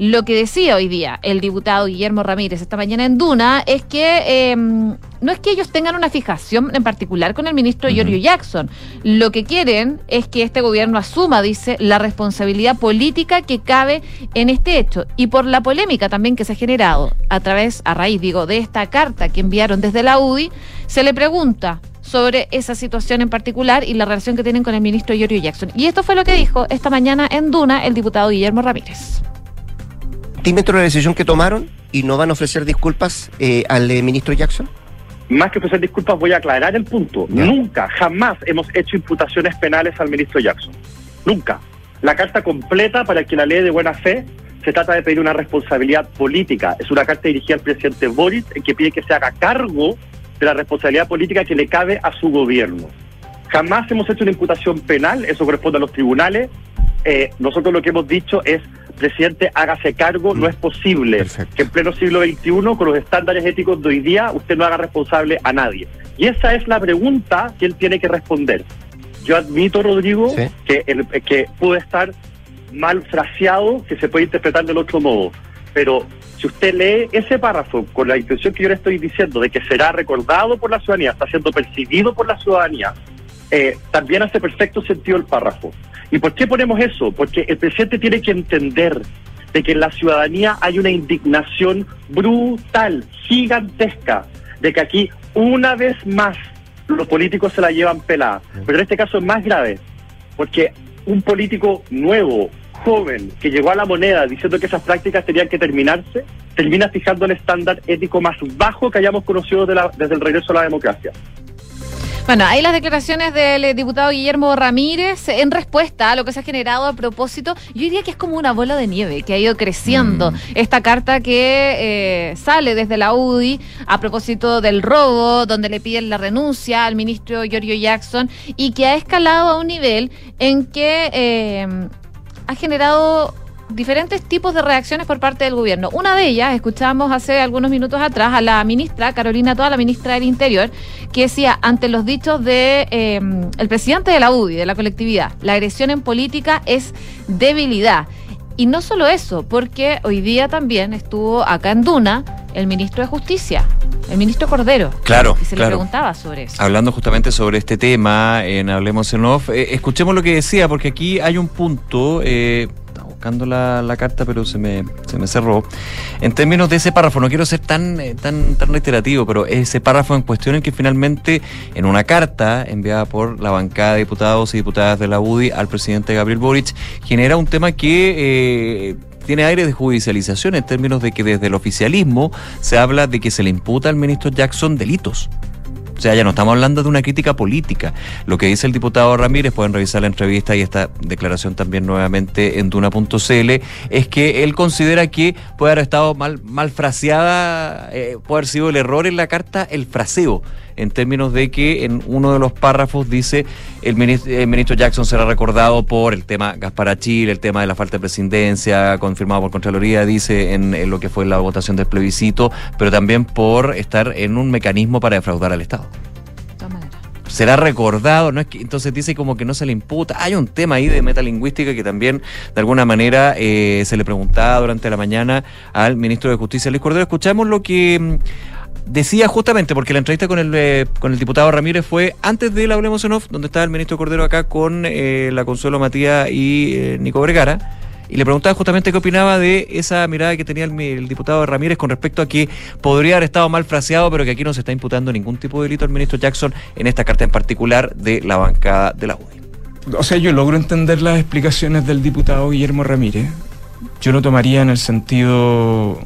Lo que decía hoy día el diputado Guillermo Ramírez esta mañana en Duna es que em, no es que ellos tengan una fijación en particular con el ministro Giorgio Jackson. Lo que quieren es que este gobierno asuma, dice, la responsabilidad política que cabe en este hecho. Y por la polémica también que se ha generado a través, a raíz, digo, de esta carta que enviaron desde la UDI, se le pregunta sobre esa situación en particular y la relación que tienen con el ministro Giorgio Jackson. Y esto fue lo que dijo esta mañana en Duna el diputado Guillermo Ramírez dentro de la decisión que tomaron y no van a ofrecer disculpas eh, al eh, ministro Jackson? Más que ofrecer disculpas, voy a aclarar el punto. Nunca, jamás hemos hecho imputaciones penales al ministro Jackson. Nunca. La carta completa para que la ley de buena fe se trata de pedir una responsabilidad política. Es una carta dirigida al presidente Boris en que pide que se haga cargo de la responsabilidad política que le cabe a su gobierno. Jamás hemos hecho una imputación penal, eso corresponde a los tribunales. Eh, nosotros lo que hemos dicho es presidente, hágase cargo, no es posible que en pleno siglo XXI, con los estándares éticos de hoy día, usted no haga responsable a nadie. Y esa es la pregunta que él tiene que responder. Yo admito, Rodrigo, que, el, que puede estar mal fraseado, que se puede interpretar del otro modo, pero si usted lee ese párrafo con la intención que yo le estoy diciendo de que será recordado por la ciudadanía, está siendo percibido por la ciudadanía, eh, también hace perfecto sentido el párrafo. ¿Y por qué ponemos eso? Porque el presidente tiene que entender de que en la ciudadanía hay una indignación brutal, gigantesca, de que aquí una vez más los políticos se la llevan pelada. Pero en este caso es más grave, porque un político nuevo, joven, que llegó a la moneda diciendo que esas prácticas tenían que terminarse, termina fijando el estándar ético más bajo que hayamos conocido desde el regreso a la democracia. Bueno, ahí las declaraciones del eh, diputado Guillermo Ramírez en respuesta a lo que se ha generado a propósito. Yo diría que es como una bola de nieve que ha ido creciendo. Mm. Esta carta que eh, sale desde la UDI a propósito del robo, donde le piden la renuncia al ministro Giorgio Jackson y que ha escalado a un nivel en que eh, ha generado diferentes tipos de reacciones por parte del gobierno. Una de ellas, escuchamos hace algunos minutos atrás a la ministra, Carolina Toda, la ministra del Interior, que decía, ante los dichos de em, el presidente de la UDI, de la colectividad, la agresión en política es debilidad. Y no solo eso, porque hoy día también estuvo acá en Duna el ministro de Justicia, el ministro Cordero. Claro. Y se le preguntaba sobre eso. Hablando justamente sobre este tema en Hablemos en Off, eh, escuchemos lo que decía, porque aquí hay un punto. Eh, buscando la, carta, pero se me, se me cerró. En términos de ese párrafo, no quiero ser tan, eh, tan, tan reiterativo, pero ese párrafo en cuestión en que finalmente, en una carta enviada por la bancada de diputados y diputadas de la UDI al presidente Gabriel Boric, genera un tema que... Eh, tiene aire de judicialización en términos de que desde el oficialismo se habla de que se le imputa al ministro Jackson delitos. O sea, ya no estamos hablando de una crítica política. Lo que dice el diputado Ramírez, pueden revisar la entrevista y esta declaración también nuevamente en duna.cl, es que él considera que puede haber estado mal, mal fraseada, eh, puede haber sido el error en la carta, el fraseo en términos de que en uno de los párrafos dice el ministro, Jackson será recordado por el tema Gasparachil, el tema de la falta de presidencia confirmado por Contraloría, dice en, lo que fue la votación del plebiscito, pero también por estar en un mecanismo para defraudar al Estado será recordado, no es que entonces dice como que no se le imputa. Hay un tema ahí de metalingüística que también de alguna manera eh, se le preguntaba durante la mañana al ministro de Justicia Luis Cordero. Escuchamos lo que mm, decía justamente, porque la entrevista con el, eh, con el diputado Ramírez fue antes de la Hablemos en Off, donde estaba el ministro Cordero acá con eh, la Consuelo Matías y eh, Nico Vergara. Y le preguntaba justamente qué opinaba de esa mirada que tenía el, el diputado Ramírez con respecto a que podría haber estado mal fraseado, pero que aquí no se está imputando ningún tipo de delito al ministro Jackson en esta carta en particular de la bancada de la UDI. O sea, yo logro entender las explicaciones del diputado Guillermo Ramírez. Yo lo tomaría en el sentido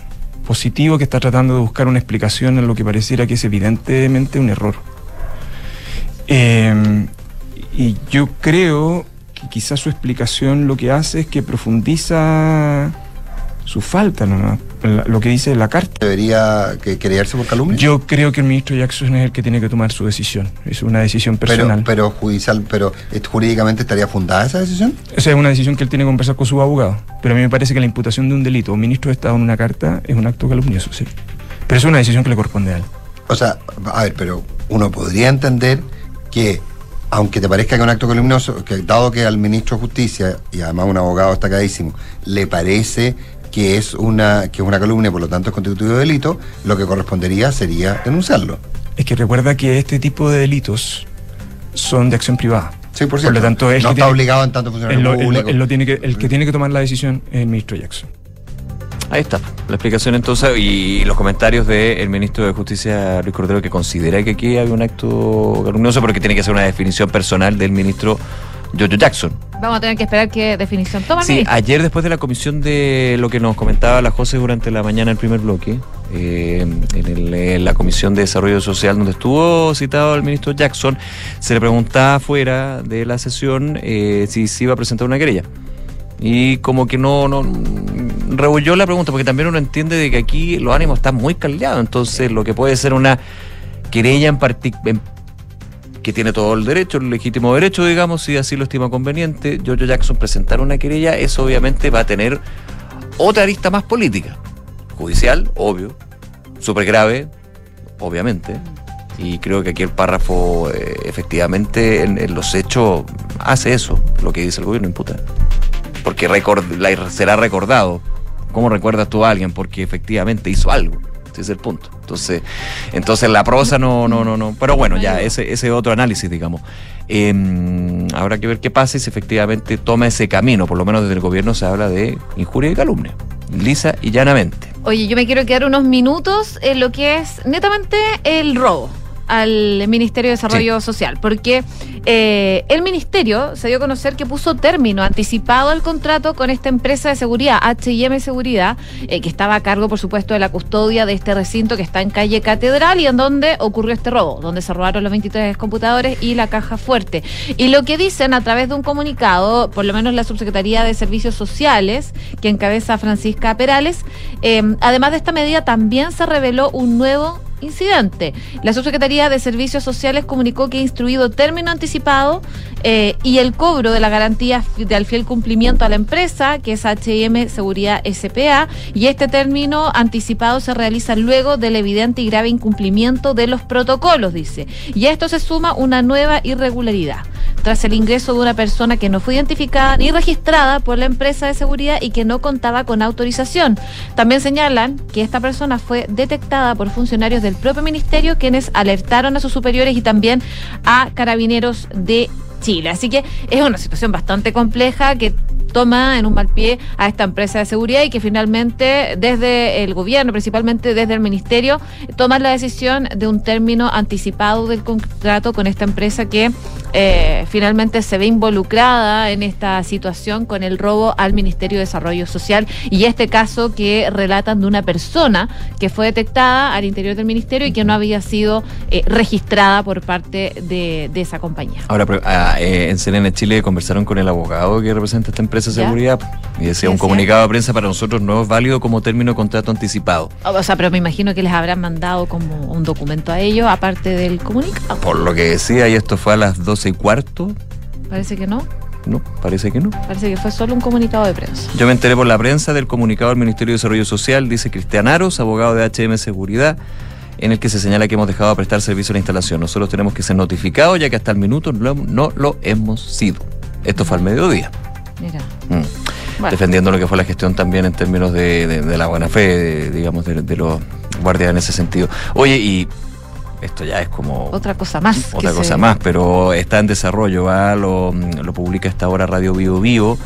positivo que está tratando de buscar una explicación en lo que pareciera que es evidentemente un error. Eh, y yo creo que quizás su explicación lo que hace es que profundiza su falta, lo que dice la carta. ¿Debería que creerse por calumnia? Yo creo que el ministro Jackson es el que tiene que tomar su decisión. Es una decisión Pero, personal. pero judicial, pero jurídicamente estaría fundada esa decisión. O sea, es una decisión que él tiene que conversar con su abogado. Pero a mí me parece que la imputación de un delito a un ministro de Estado en una carta es un acto calumnioso, sí. Pero es una decisión que le corresponde a él. O sea, a ver, pero uno podría entender que, aunque te parezca que es un acto calumnioso, que dado que al ministro de Justicia, y además un abogado destacadísimo, le parece que es una que es una calumnia, por lo tanto es constitutivo de delito, lo que correspondería sería denunciarlo. Es que recuerda que este tipo de delitos son de acción privada. Sí, por Por cierto. lo tanto, él no está tiene- obligado en tanto funcionario él lo- él lo- público. él lo tiene que, el que tiene que tomar la decisión es el ministro Jackson. Ahí está, la explicación entonces y los comentarios del ministro de Justicia, Luis Cordero, que considera que aquí había un acto calumnioso, pero que tiene que ser una definición personal del ministro Jojo Jackson. Vamos a tener que esperar qué definición toma Sí, ministro. ayer después de la comisión de lo que nos comentaba la José durante la mañana el primer bloque, eh, en, el- en la comisión de desarrollo social donde estuvo citado el ministro Jackson, se le preguntaba fuera de la sesión eh, si se iba a presentar una querella. Y como que no, no rehulló la pregunta, porque también uno entiende de que aquí los ánimos están muy caldeados, entonces lo que puede ser una querella en particular que tiene todo el derecho, el legítimo derecho, digamos, si así lo estima conveniente, Jojo Jackson presentar una querella, eso obviamente va a tener otra arista más política. Judicial, obvio. Súper grave, obviamente. Y creo que aquí el párrafo, eh, efectivamente, en, los hechos, hace eso, lo que dice el gobierno, imputa. Porque será recordado. ¿Cómo recuerdas tú a alguien? Porque efectivamente hizo algo. Ese es el punto. Entonces, entonces la prosa no, no, no, no. Pero bueno, ya, ese, ese otro análisis, digamos. Eh, habrá que ver qué pasa y si efectivamente toma ese camino. Por lo menos desde el gobierno se habla de injuria y calumnia. Lisa y llanamente. Oye, yo me quiero quedar unos minutos en lo que es netamente el robo al Ministerio de Desarrollo Social, porque eh, el ministerio se dio a conocer que puso término anticipado al contrato con esta empresa de seguridad, H&M Seguridad, eh, que estaba a cargo, por supuesto, de la custodia de este recinto que está en calle Catedral y en donde ocurrió este robo, donde se robaron los 23 computadores y la caja fuerte. Y lo que dicen a través de un comunicado, por lo menos la Subsecretaría de Servicios Sociales, que encabeza Francisca Perales, eh, además de esta medida también se reveló un nuevo incidente. La Subsecretaría de Servicios Sociales comunicó que ha instruido término anticipado eh, y el cobro de la garantía fi- del fiel cumplimiento a la empresa, que es HM Seguridad SPA, y este término anticipado se realiza luego del evidente y grave incumplimiento de los protocolos, dice. Y a esto se suma una nueva irregularidad tras el ingreso de una persona que no fue identificada ni registrada por la empresa de seguridad y que no contaba con autorización. También señalan que esta persona fue detectada por funcionarios del propio ministerio quienes alertaron a sus superiores y también a carabineros de Chile. Así que es una situación bastante compleja que toma en un mal pie a esta empresa de seguridad y que finalmente desde el gobierno, principalmente desde el ministerio, toman la decisión de un término anticipado del contrato con esta empresa que eh, finalmente se ve involucrada en esta situación con el robo al Ministerio de Desarrollo Social y este caso que relatan de una persona que fue detectada al interior del ministerio y que no había sido eh, registrada por parte de, de esa compañía. Ahora, eh, en CNN Chile conversaron con el abogado que representa esta empresa de seguridad y decía, un comunicado de prensa para nosotros no es válido como término de contrato anticipado. O sea, pero me imagino que les habrán mandado como un documento a ellos, aparte del comunicado. Por lo que decía, y esto fue a las 12 y cuarto, Parece que no. no, parece que no. Parece que fue solo un comunicado de prensa. Yo me enteré por la prensa del comunicado del Ministerio de Desarrollo Social, dice Cristian Aros, abogado de HM Seguridad, en el que se señala que hemos dejado de prestar servicio a la instalación. Nosotros tenemos que ser notificados, ya que hasta el minuto no, no lo hemos sido. Esto fue al mediodía. Mira. Mm. Bueno. Defendiendo lo que fue la gestión también en términos de, de- de la buena fe, de- digamos, de, los guardias en ese sentido. Oye, y esto ya es como Otra cosa más. otra se- cosa más, pero está en desarrollo, ¿va? lo, lo publica esta hora Radio Vivo Vivo.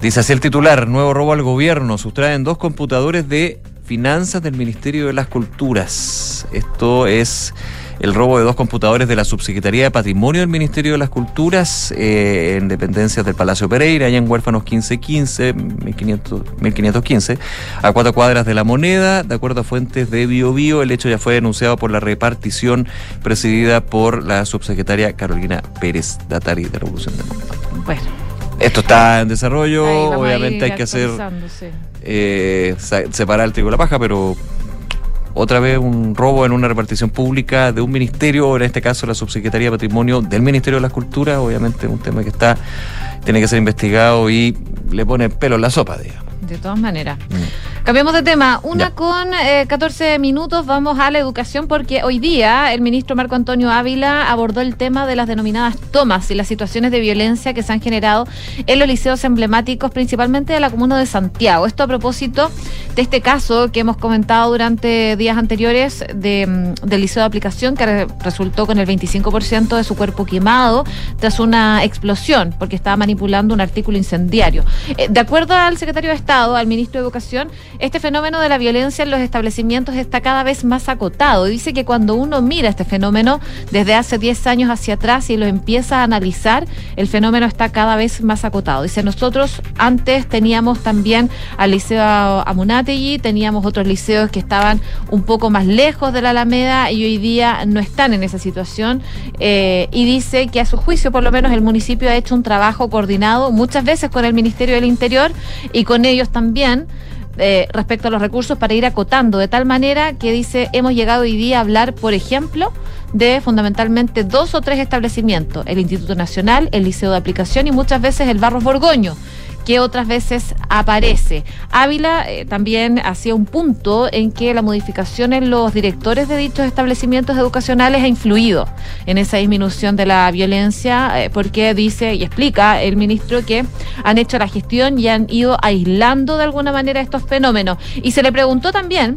Dice así el titular, nuevo robo al gobierno, sustraen dos computadores de finanzas del Ministerio de las Culturas. Esto es el robo de dos computadores de la Subsecretaría de Patrimonio del Ministerio de las Culturas eh, en dependencias del Palacio Pereira, allá en Huérfanos 1515, 1500, 1515, a cuatro cuadras de la moneda. De acuerdo a fuentes de BioBio, el hecho ya fue denunciado por la repartición presidida por la subsecretaria Carolina Pérez Datari de Revolución Democrática. Bueno. Esto está en desarrollo, obviamente hay que hacer sí. eh, separar el trigo de la paja, pero otra vez un robo en una repartición pública de un ministerio, en este caso la Subsecretaría de Patrimonio del Ministerio de las Culturas, obviamente un tema que está tiene que ser investigado y le pone pelo en la sopa, digamos. De todas maneras. Cambiamos de tema. Una con eh, 14 minutos vamos a la educación porque hoy día el ministro Marco Antonio Ávila abordó el tema de las denominadas tomas y las situaciones de violencia que se han generado en los liceos emblemáticos, principalmente de la comuna de Santiago. Esto a propósito de este caso que hemos comentado durante días anteriores de, mm, del liceo de aplicación que re- resultó con el 25% de su cuerpo quemado tras una explosión porque estaba manipulando un artículo incendiario. Eh, de acuerdo al secretario de Estado, al ministro de Educación, este fenómeno de la violencia en los establecimientos está cada vez más acotado. Dice que cuando uno mira este fenómeno desde hace 10 años hacia atrás y lo empieza a analizar, el fenómeno está cada vez más acotado. Dice, nosotros antes teníamos también al liceo Amunategui, teníamos otros liceos que estaban un poco más lejos de la Alameda y hoy día no están en esa situación. Eh, y dice que a su juicio, por lo menos, el municipio ha hecho un trabajo coordinado muchas veces con el Ministerio del Interior y con ellos también. eh, respecto a los recursos para ir acotando de tal manera que dice hemos llegado hoy día a hablar por ejemplo de fundamentalmente dos o tres establecimientos el Instituto Nacional el Liceo de Aplicación y muchas veces el Barros Borgoño que otras veces aparece. Ávila eh, también hacía un punto en que la modificación en los directores de dichos establecimientos educacionales ha influido en esa disminución de la violencia, eh, porque dice y explica el ministro que han hecho la gestión y han ido aislando de alguna manera estos fenómenos. Y se le preguntó también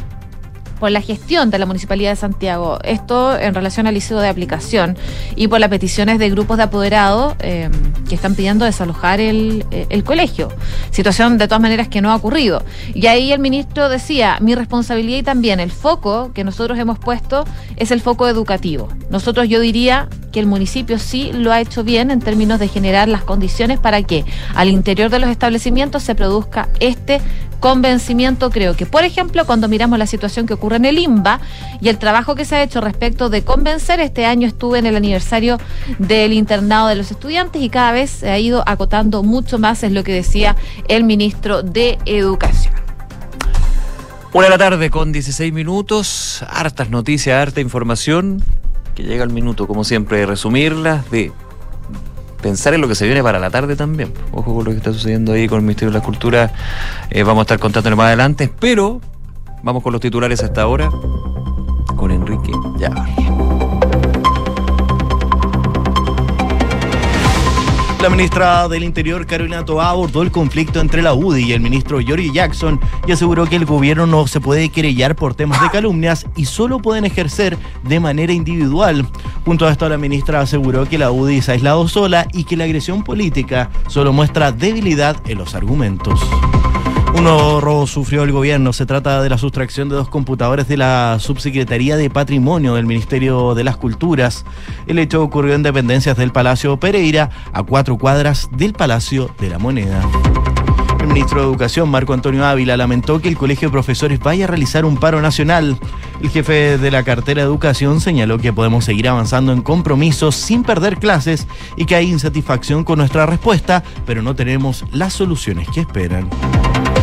por la gestión de la Municipalidad de Santiago, esto en relación al liceo de aplicación y por las peticiones de grupos de apoderados eh, que están pidiendo desalojar el, eh, el colegio. Situación de todas maneras que no ha ocurrido. Y ahí el ministro decía, mi responsabilidad y también el foco que nosotros hemos puesto es el foco educativo. Nosotros yo diría que el municipio sí lo ha hecho bien en términos de generar las condiciones para que al interior de los establecimientos se produzca este convencimiento, creo que, por ejemplo, cuando miramos la situación que ocurre en el IMBA y el trabajo que se ha hecho respecto de convencer, este año estuve en el aniversario del internado de los estudiantes y cada vez se ha ido acotando mucho más, es lo que decía el ministro de Educación. Una de la tarde con 16 minutos, hartas noticias, harta información, que llega el minuto, como siempre, de resumirlas, de pensar en lo que se viene para la tarde también. Ojo con lo que está sucediendo ahí con el Ministerio de la Cultura, eh, vamos a estar contándolo más adelante, pero vamos con los titulares hasta ahora, con Enrique Llavar. La ministra del Interior, Carolina Toá, abordó el conflicto entre la UDI y el ministro George Jackson y aseguró que el gobierno no se puede querellar por temas de calumnias y solo pueden ejercer de manera individual. Junto a esto, la ministra aseguró que la UDI se ha aislado sola y que la agresión política solo muestra debilidad en los argumentos. Un nuevo robo sufrió el gobierno. Se trata de la sustracción de dos computadores de la Subsecretaría de Patrimonio del Ministerio de las Culturas. El hecho ocurrió en dependencias del Palacio Pereira, a cuatro cuadras del Palacio de la Moneda. El ministro de Educación, Marco Antonio Ávila, lamentó que el Colegio de Profesores vaya a realizar un paro nacional. El jefe de la cartera de Educación señaló que podemos seguir avanzando en compromisos sin perder clases y que hay insatisfacción con nuestra respuesta, pero no tenemos las soluciones que esperan.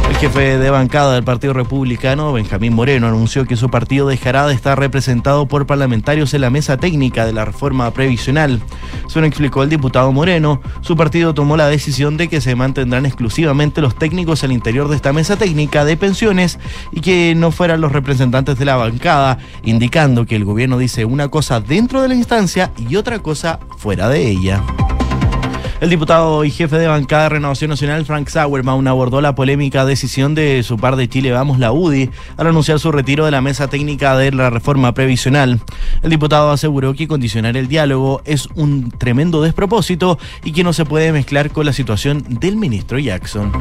El jefe de bancada del Partido Republicano, Benjamín Moreno, anunció que su partido dejará de estar representado por parlamentarios en la mesa técnica de la reforma previsional. Según explicó el diputado Moreno, su partido tomó la decisión de que se mantendrán exclusivamente los técnicos al interior de esta mesa técnica de pensiones y que no fueran los representantes de la bancada, indicando que el gobierno dice una cosa dentro de la instancia y otra cosa fuera de ella. El diputado y jefe de bancada de Renovación Nacional, Frank Sauerman, abordó la polémica decisión de su par de Chile Vamos, la UDI, al anunciar su retiro de la mesa técnica de la reforma previsional. El diputado aseguró que condicionar el diálogo es un tremendo despropósito y que no se puede mezclar con la situación del ministro Jackson.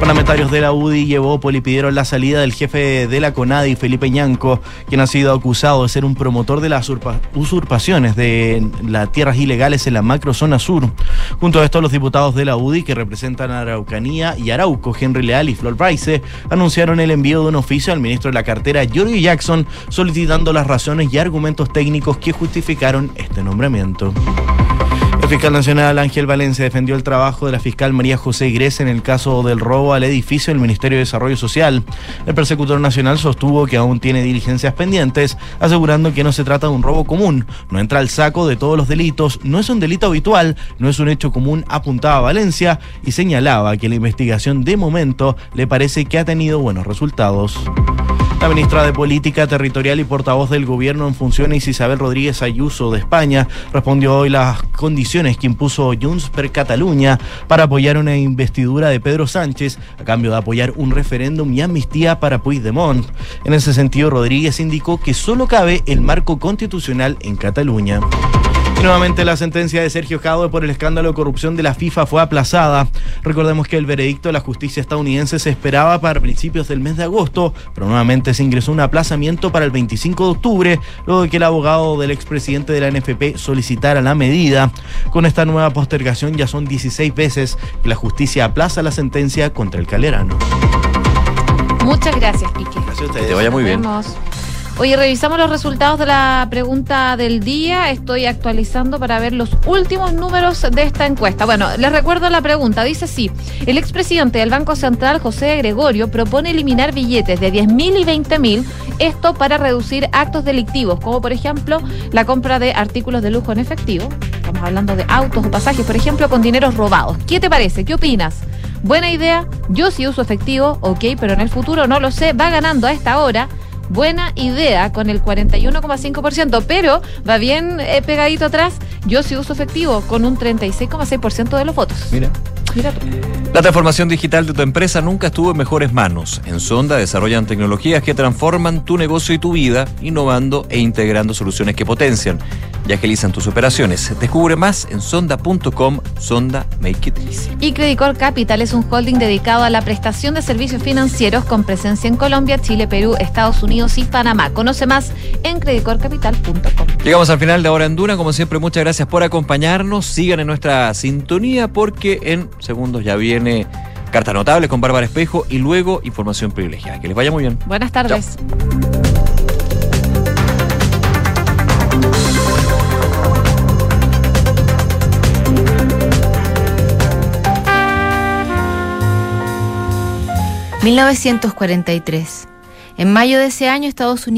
Parlamentarios de la UDI y pidieron la salida del jefe de la CONADI, Felipe Ñanco, quien ha sido acusado de ser un promotor de las usurpaciones de las tierras ilegales en la macrozona sur. Junto a esto, los diputados de la UDI, que representan a Araucanía y Arauco, Henry Leal y Flor Price, anunciaron el envío de un oficio al ministro de la cartera, Giorgio Jackson, solicitando las razones y argumentos técnicos que justificaron este nombramiento. Fiscal nacional Ángel Valencia defendió el trabajo de la fiscal María José Igres en el caso del robo al edificio del Ministerio de Desarrollo Social. El persecutor nacional sostuvo que aún tiene diligencias pendientes, asegurando que no se trata de un robo común, no entra al saco de todos los delitos, no es un delito habitual, no es un hecho común, apuntaba Valencia y señalaba que la investigación de momento le parece que ha tenido buenos resultados. La ministra de Política Territorial y portavoz del gobierno en funciones, Isabel Rodríguez Ayuso de España, respondió hoy las condiciones que impuso Junts per Cataluña para apoyar una investidura de Pedro Sánchez a cambio de apoyar un referéndum y amnistía para Puigdemont. En ese sentido, Rodríguez indicó que solo cabe el marco constitucional en Cataluña. Nuevamente la sentencia de Sergio Jadwe por el escándalo de corrupción de la FIFA fue aplazada. Recordemos que el veredicto de la justicia estadounidense se esperaba para principios del mes de agosto, pero nuevamente se ingresó un aplazamiento para el 25 de octubre, luego de que el abogado del expresidente de la NFP solicitara la medida. Con esta nueva postergación ya son 16 veces que la justicia aplaza la sentencia contra el Calerano. Muchas gracias, Quique. Gracias a ustedes. Que te vaya muy bien. Oye, revisamos los resultados de la pregunta del día. Estoy actualizando para ver los últimos números de esta encuesta. Bueno, les recuerdo la pregunta. Dice así, el expresidente del Banco Central, José Gregorio, propone eliminar billetes de 10.000 y 20.000, esto para reducir actos delictivos, como por ejemplo la compra de artículos de lujo en efectivo. Estamos hablando de autos o pasajes, por ejemplo, con dineros robados. ¿Qué te parece? ¿Qué opinas? Buena idea, yo sí uso efectivo, ok, pero en el futuro no lo sé, va ganando a esta hora buena idea con el 41,5%, pero va bien eh, pegadito atrás. Yo sí uso efectivo con un 36,6% de los votos. Mira. Mira tú. La transformación digital de tu empresa nunca estuvo en mejores manos. En Sonda desarrollan tecnologías que transforman tu negocio y tu vida, innovando e integrando soluciones que potencian y agilizan tus operaciones. Descubre más en sonda.com, Sonda Make It Easy. Y Credicor Capital es un holding dedicado a la prestación de servicios financieros con presencia en Colombia, Chile, Perú, Estados Unidos y Panamá. Conoce más en credicorcapital.com. Llegamos al final de Hora en Duna. Como siempre, muchas gracias por acompañarnos. Sigan en nuestra sintonía porque en segundos ya viene Carta Notable con Bárbara Espejo y luego Información Privilegiada. Que les vaya muy bien. Buenas tardes. ...1943. En mayo de ese año, Estados Unidos